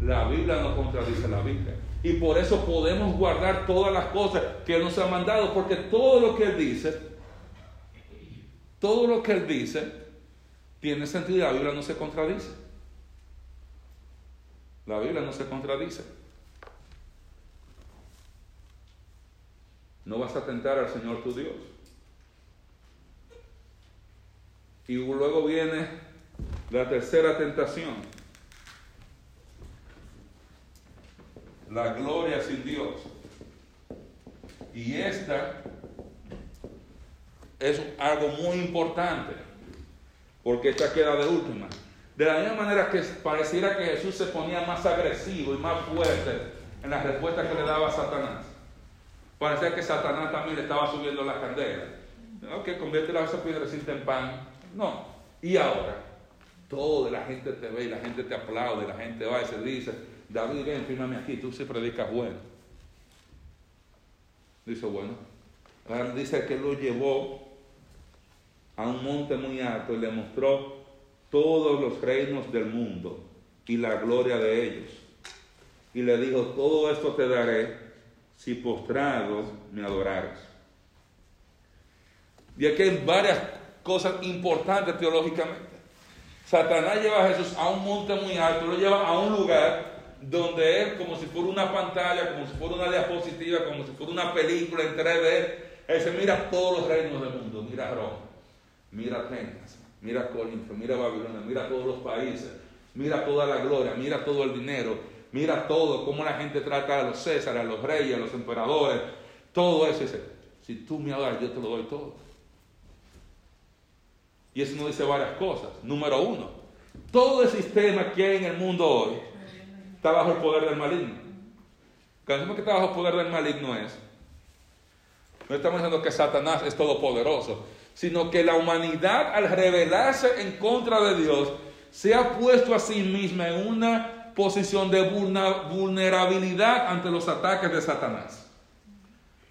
La Biblia no contradice la Biblia. Y por eso podemos guardar todas las cosas que nos ha mandado, porque todo lo que Él dice, todo lo que Él dice, tiene sentido la Biblia no se contradice. La Biblia no se contradice. No vas a tentar al Señor tu Dios. Y luego viene la tercera tentación. la gloria sin Dios. Y esta es algo muy importante, porque esta queda de última. De la misma manera que pareciera que Jesús se ponía más agresivo y más fuerte en la respuesta que le daba a Satanás. Parecía que Satanás también le estaba subiendo la candela. Ok, convierte la piedra en pan. No. Y ahora, toda la gente te ve y la gente te aplaude, la gente va y se dice, David, ven, fírmame aquí, tú se predicas bueno. Dice, bueno. dice que lo llevó a un monte muy alto y le mostró todos los reinos del mundo y la gloria de ellos. Y le dijo, todo esto te daré si postrado me adorares. Y aquí hay varias cosas importantes teológicamente. Satanás lleva a Jesús a un monte muy alto, lo lleva a un lugar donde él, como si fuera una pantalla, como si fuera una diapositiva, como si fuera una película en 3D, él se mira todos los reinos del mundo, mira Roma, mira Atenas, mira Corinto, mira Babilonia, mira todos los países, mira toda la gloria, mira todo el dinero, mira todo, cómo la gente trata a los Césares, a los reyes, a los emperadores, todo eso. Dice, si tú me adoras, yo te lo doy todo. Y eso nos dice varias cosas. Número uno, todo el sistema que hay en el mundo hoy está bajo el poder del maligno. Cuando decimos que está bajo el poder del maligno es, no estamos diciendo que Satanás es todopoderoso, sino que la humanidad al rebelarse en contra de Dios se ha puesto a sí misma en una posición de vulnerabilidad ante los ataques de Satanás.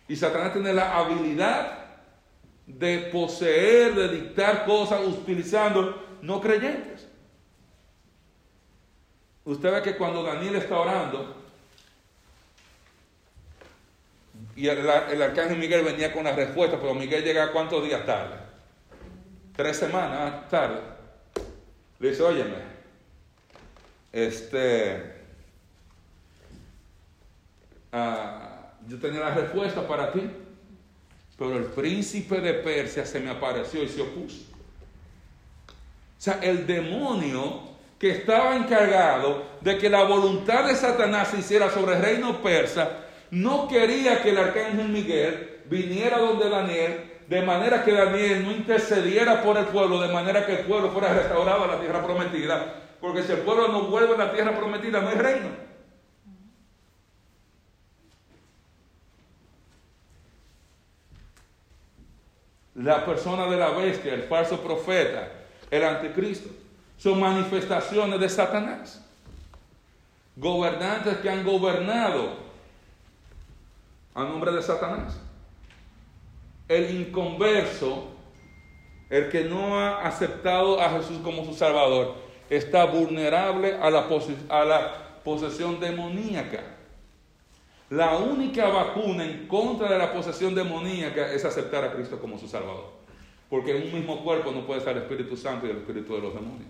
Y Satanás tiene la habilidad de poseer, de dictar cosas utilizando no creyentes. Usted ve que cuando Daniel está orando, y el, arcángel Miguel venía con la respuesta, pero Miguel llega cuántos días tarde? Tres semanas tarde. Le dice, óyeme, este, ah, yo tenía la respuesta para ti. Pero el príncipe de Persia se me apareció y se opuso. O sea, el demonio que estaba encargado de que la voluntad de Satanás se hiciera sobre el reino persa, no quería que el arcángel Miguel viniera donde Daniel, de manera que Daniel no intercediera por el pueblo, de manera que el pueblo fuera restaurado a la tierra prometida, porque si el pueblo no vuelve a la tierra prometida, no hay reino. la persona de la bestia, el falso profeta, el anticristo, son manifestaciones de Satanás. Gobernantes que han gobernado a nombre de Satanás. El inconverso, el que no ha aceptado a Jesús como su Salvador, está vulnerable a la, a la posesión demoníaca. La única vacuna en contra de la posesión demoníaca es aceptar a Cristo como su Salvador. Porque en un mismo cuerpo no puede estar el Espíritu Santo y el Espíritu de los demonios.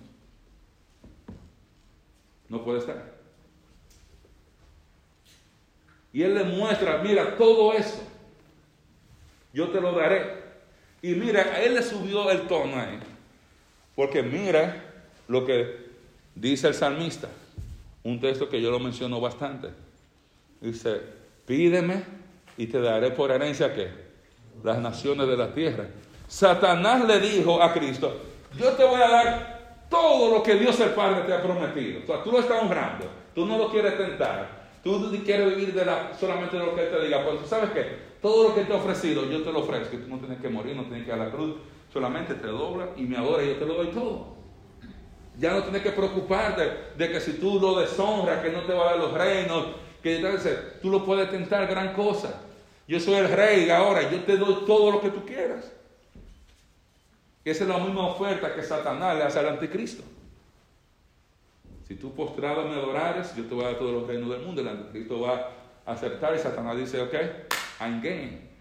No puede estar. Y Él le muestra, mira, todo eso, yo te lo daré. Y mira, Él le subió el tono ahí. Porque mira lo que dice el salmista. Un texto que yo lo menciono bastante. Dice, pídeme y te daré por herencia que las naciones de la tierra. Satanás le dijo a Cristo, yo te voy a dar todo lo que Dios el Padre te ha prometido. Tú lo estás honrando, tú no lo quieres tentar, tú quieres vivir de la, solamente de lo que Él te diga, pero tú sabes que todo lo que te ha ofrecido, yo te lo ofrezco, tú no tienes que morir, no tienes que ir a la cruz, solamente te dobla y me adora y yo te lo doy todo. Ya no tienes que preocuparte de que si tú lo deshonras, que no te va a dar los reinos, que entonces tú lo puedes tentar gran cosa. Yo soy el rey ahora, yo te doy todo lo que tú quieras. Esa es la misma oferta que Satanás le hace al anticristo. Si tú postrado me adorares, yo te voy a dar todos los reinos del mundo. El anticristo va a aceptar y Satanás dice, ok, I'm game.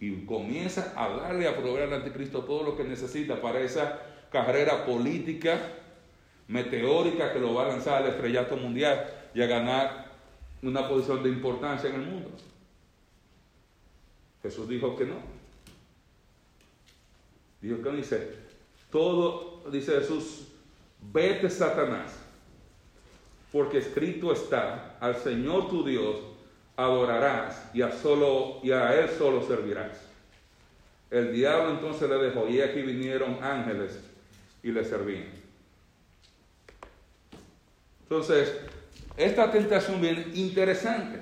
Y comienza a darle a proveer al anticristo todo lo que necesita para esa carrera política meteórica que lo va a lanzar al estrellato mundial y a ganar una posición de importancia en el mundo. Jesús dijo que no. Dijo que no dice, todo, dice Jesús, vete Satanás, porque escrito está, al Señor tu Dios adorarás y a, solo, y a Él solo servirás. El diablo entonces le dejó y aquí vinieron ángeles y le servían. Entonces, esta tentación viene interesante.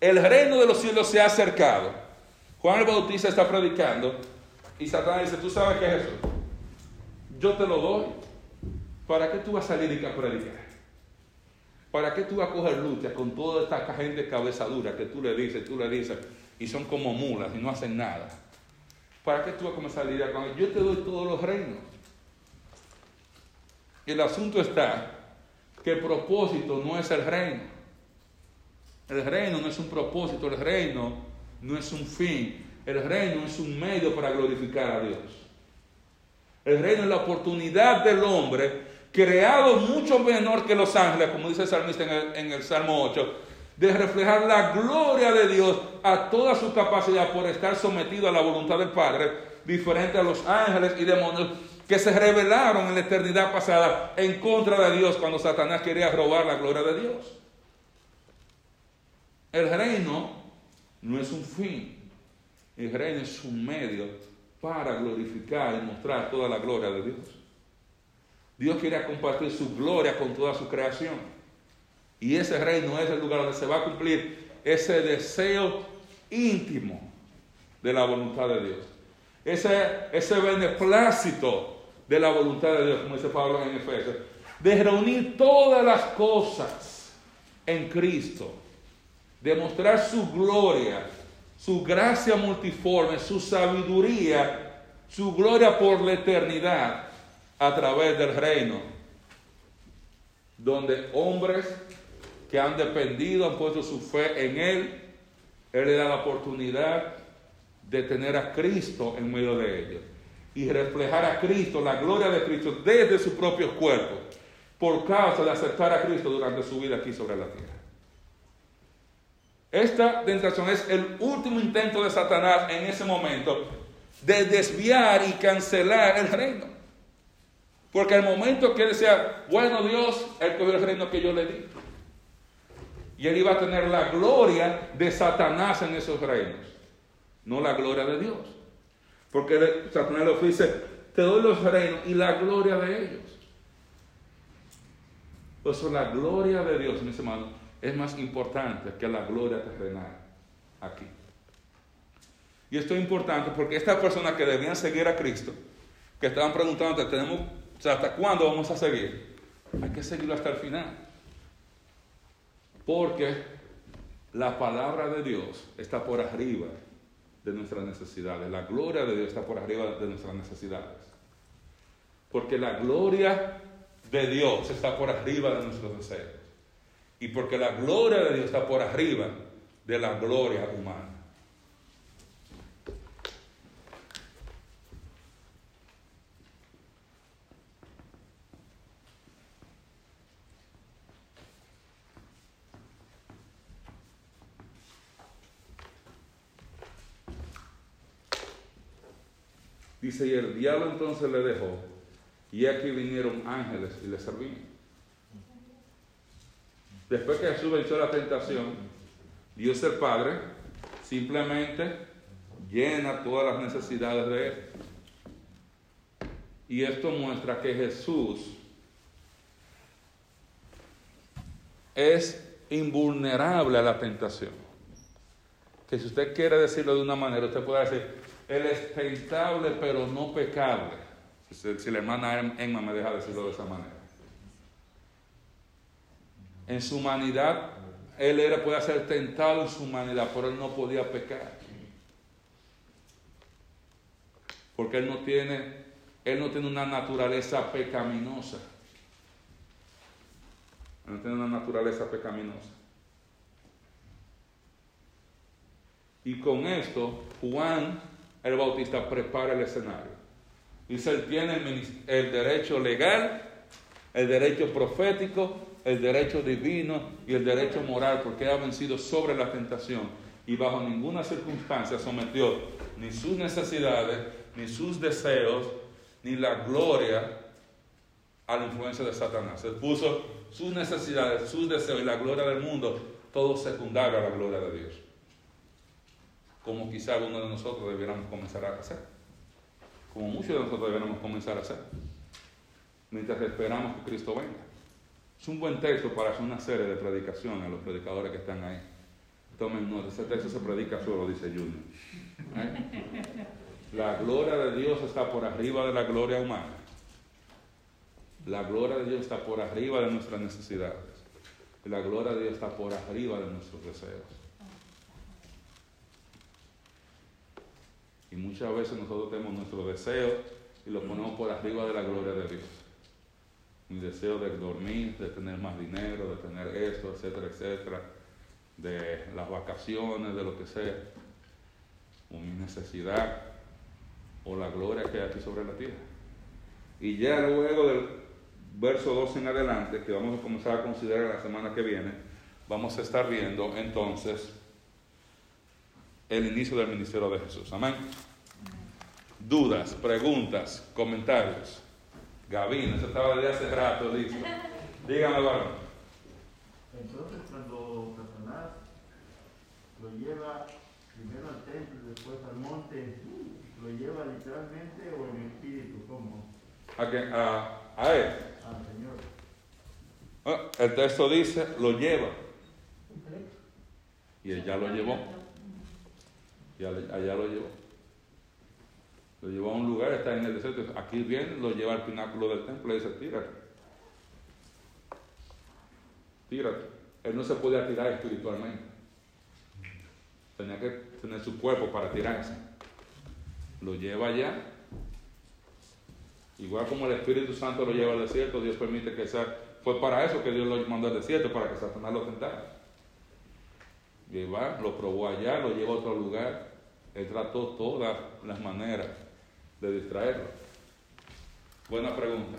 El reino de los cielos se ha acercado. Juan el Bautista está predicando y Satanás dice, ¿tú sabes qué es eso? Yo te lo doy. ¿Para qué tú vas a salir y a predicar? ¿Para qué tú vas a coger lucha con toda esta gente cabezadura que tú le dices, tú le dices, y son como mulas y no hacen nada? ¿Para qué tú vas a comenzar a con ellos? Yo te doy todos los reinos. El asunto está que propósito no es el reino. El reino no es un propósito, el reino no es un fin, el reino es un medio para glorificar a Dios. El reino es la oportunidad del hombre, creado mucho menor que los ángeles, como dice el salmista en el, en el Salmo 8, de reflejar la gloria de Dios a toda su capacidad por estar sometido a la voluntad del Padre, diferente a los ángeles y demonios que se rebelaron en la eternidad pasada en contra de Dios cuando Satanás quería robar la gloria de Dios. El reino no es un fin, el reino es un medio para glorificar y mostrar toda la gloria de Dios. Dios quiere compartir su gloria con toda su creación. Y ese reino es el lugar donde se va a cumplir ese deseo íntimo de la voluntad de Dios. Ese, ese beneplácito de la voluntad de Dios, como dice Pablo en Efesios, de reunir todas las cosas en Cristo, de mostrar su gloria, su gracia multiforme, su sabiduría, su gloria por la eternidad a través del reino, donde hombres que han dependido, han puesto su fe en Él, Él le da la oportunidad de tener a Cristo en medio de ellos y reflejar a Cristo, la gloria de Cristo desde su propio cuerpo, por causa de aceptar a Cristo durante su vida aquí sobre la tierra. Esta tentación es el último intento de Satanás en ese momento de desviar y cancelar el reino. Porque el momento que él decía, bueno Dios, él cogió el reino que yo le di. Y él iba a tener la gloria de Satanás en esos reinos, no la gloria de Dios. Porque Satanás le ofrece, te doy los reinos y la gloria de ellos. Por eso la gloria de Dios, mis hermanos, es más importante que la gloria terrenal aquí. Y esto es importante porque estas personas que debían seguir a Cristo, que estaban preguntando, ¿hasta cuándo vamos a seguir? Hay que seguirlo hasta el final. Porque la palabra de Dios está por arriba de nuestras necesidades. La gloria de Dios está por arriba de nuestras necesidades. Porque la gloria de Dios está por arriba de nuestros deseos. Y porque la gloria de Dios está por arriba de la gloria humana. Y el diablo entonces le dejó, y aquí vinieron ángeles y le servían. Después que Jesús venció la tentación, Dios el Padre simplemente llena todas las necesidades de Él. Y esto muestra que Jesús es invulnerable a la tentación. Que si usted quiere decirlo de una manera, usted puede decir, Él es tentable pero no pecable. Si, la hermana Emma me deja decirlo de esa manera. En su humanidad, él era, puede ser tentado en su humanidad, pero él no podía pecar. Porque él no tiene, él no tiene una naturaleza pecaminosa. Él no tiene una naturaleza pecaminosa. Y con esto, Juan el Bautista prepara el escenario. Dice, él tiene el derecho legal, el derecho profético el derecho divino y el derecho moral, porque ha vencido sobre la tentación y bajo ninguna circunstancia sometió ni sus necesidades, ni sus deseos, ni la gloria a la influencia de Satanás. Él puso sus necesidades, sus deseos y la gloria del mundo, todo secundario a la gloria de Dios. Como quizá algunos de nosotros debiéramos comenzar a hacer. Como muchos de nosotros debiéramos comenzar a hacer. Mientras esperamos que Cristo venga. Es un buen texto para hacer una serie de predicaciones a los predicadores que están ahí. Tomen nota, ese texto se predica solo, dice Junior. ¿Eh? La gloria de Dios está por arriba de la gloria humana. La gloria de Dios está por arriba de nuestras necesidades. La gloria de Dios está por arriba de nuestros deseos. Y muchas veces nosotros tenemos nuestros deseos y los ponemos por arriba de la gloria de Dios mi deseo de dormir, de tener más dinero, de tener esto, etcétera, etcétera, de las vacaciones, de lo que sea, o mi necesidad, o la gloria que hay aquí sobre la tierra. Y ya luego del verso 12 en adelante, que vamos a comenzar a considerar la semana que viene, vamos a estar viendo entonces el inicio del ministerio de Jesús. Amén. Dudas, preguntas, comentarios. Gavin, eso estaba desde hace rato listo. Dígame, varón. Entonces, cuando Satanás lo lleva primero al templo y después al monte, ¿lo lleva literalmente o en espíritu? ¿Cómo? ¿A, qué? a, a él? Al Señor. Ah, el texto dice, lo lleva. Y él ya lo llevó. Y allá lo llevó. Lo llevó a un lugar, está en el desierto. Aquí viene, lo lleva al pináculo del templo y dice, tírate. Tírate. Él no se podía tirar espiritualmente. Tenía que tener su cuerpo para tirarse. Lo lleva allá. Igual como el Espíritu Santo lo lleva al desierto, Dios permite que sea. Fue para eso que Dios lo mandó al desierto, para que Satanás lo tentara. Lleva, lo probó allá, lo llevó a otro lugar. Él trató todas las maneras de distraerlo? Buena pregunta.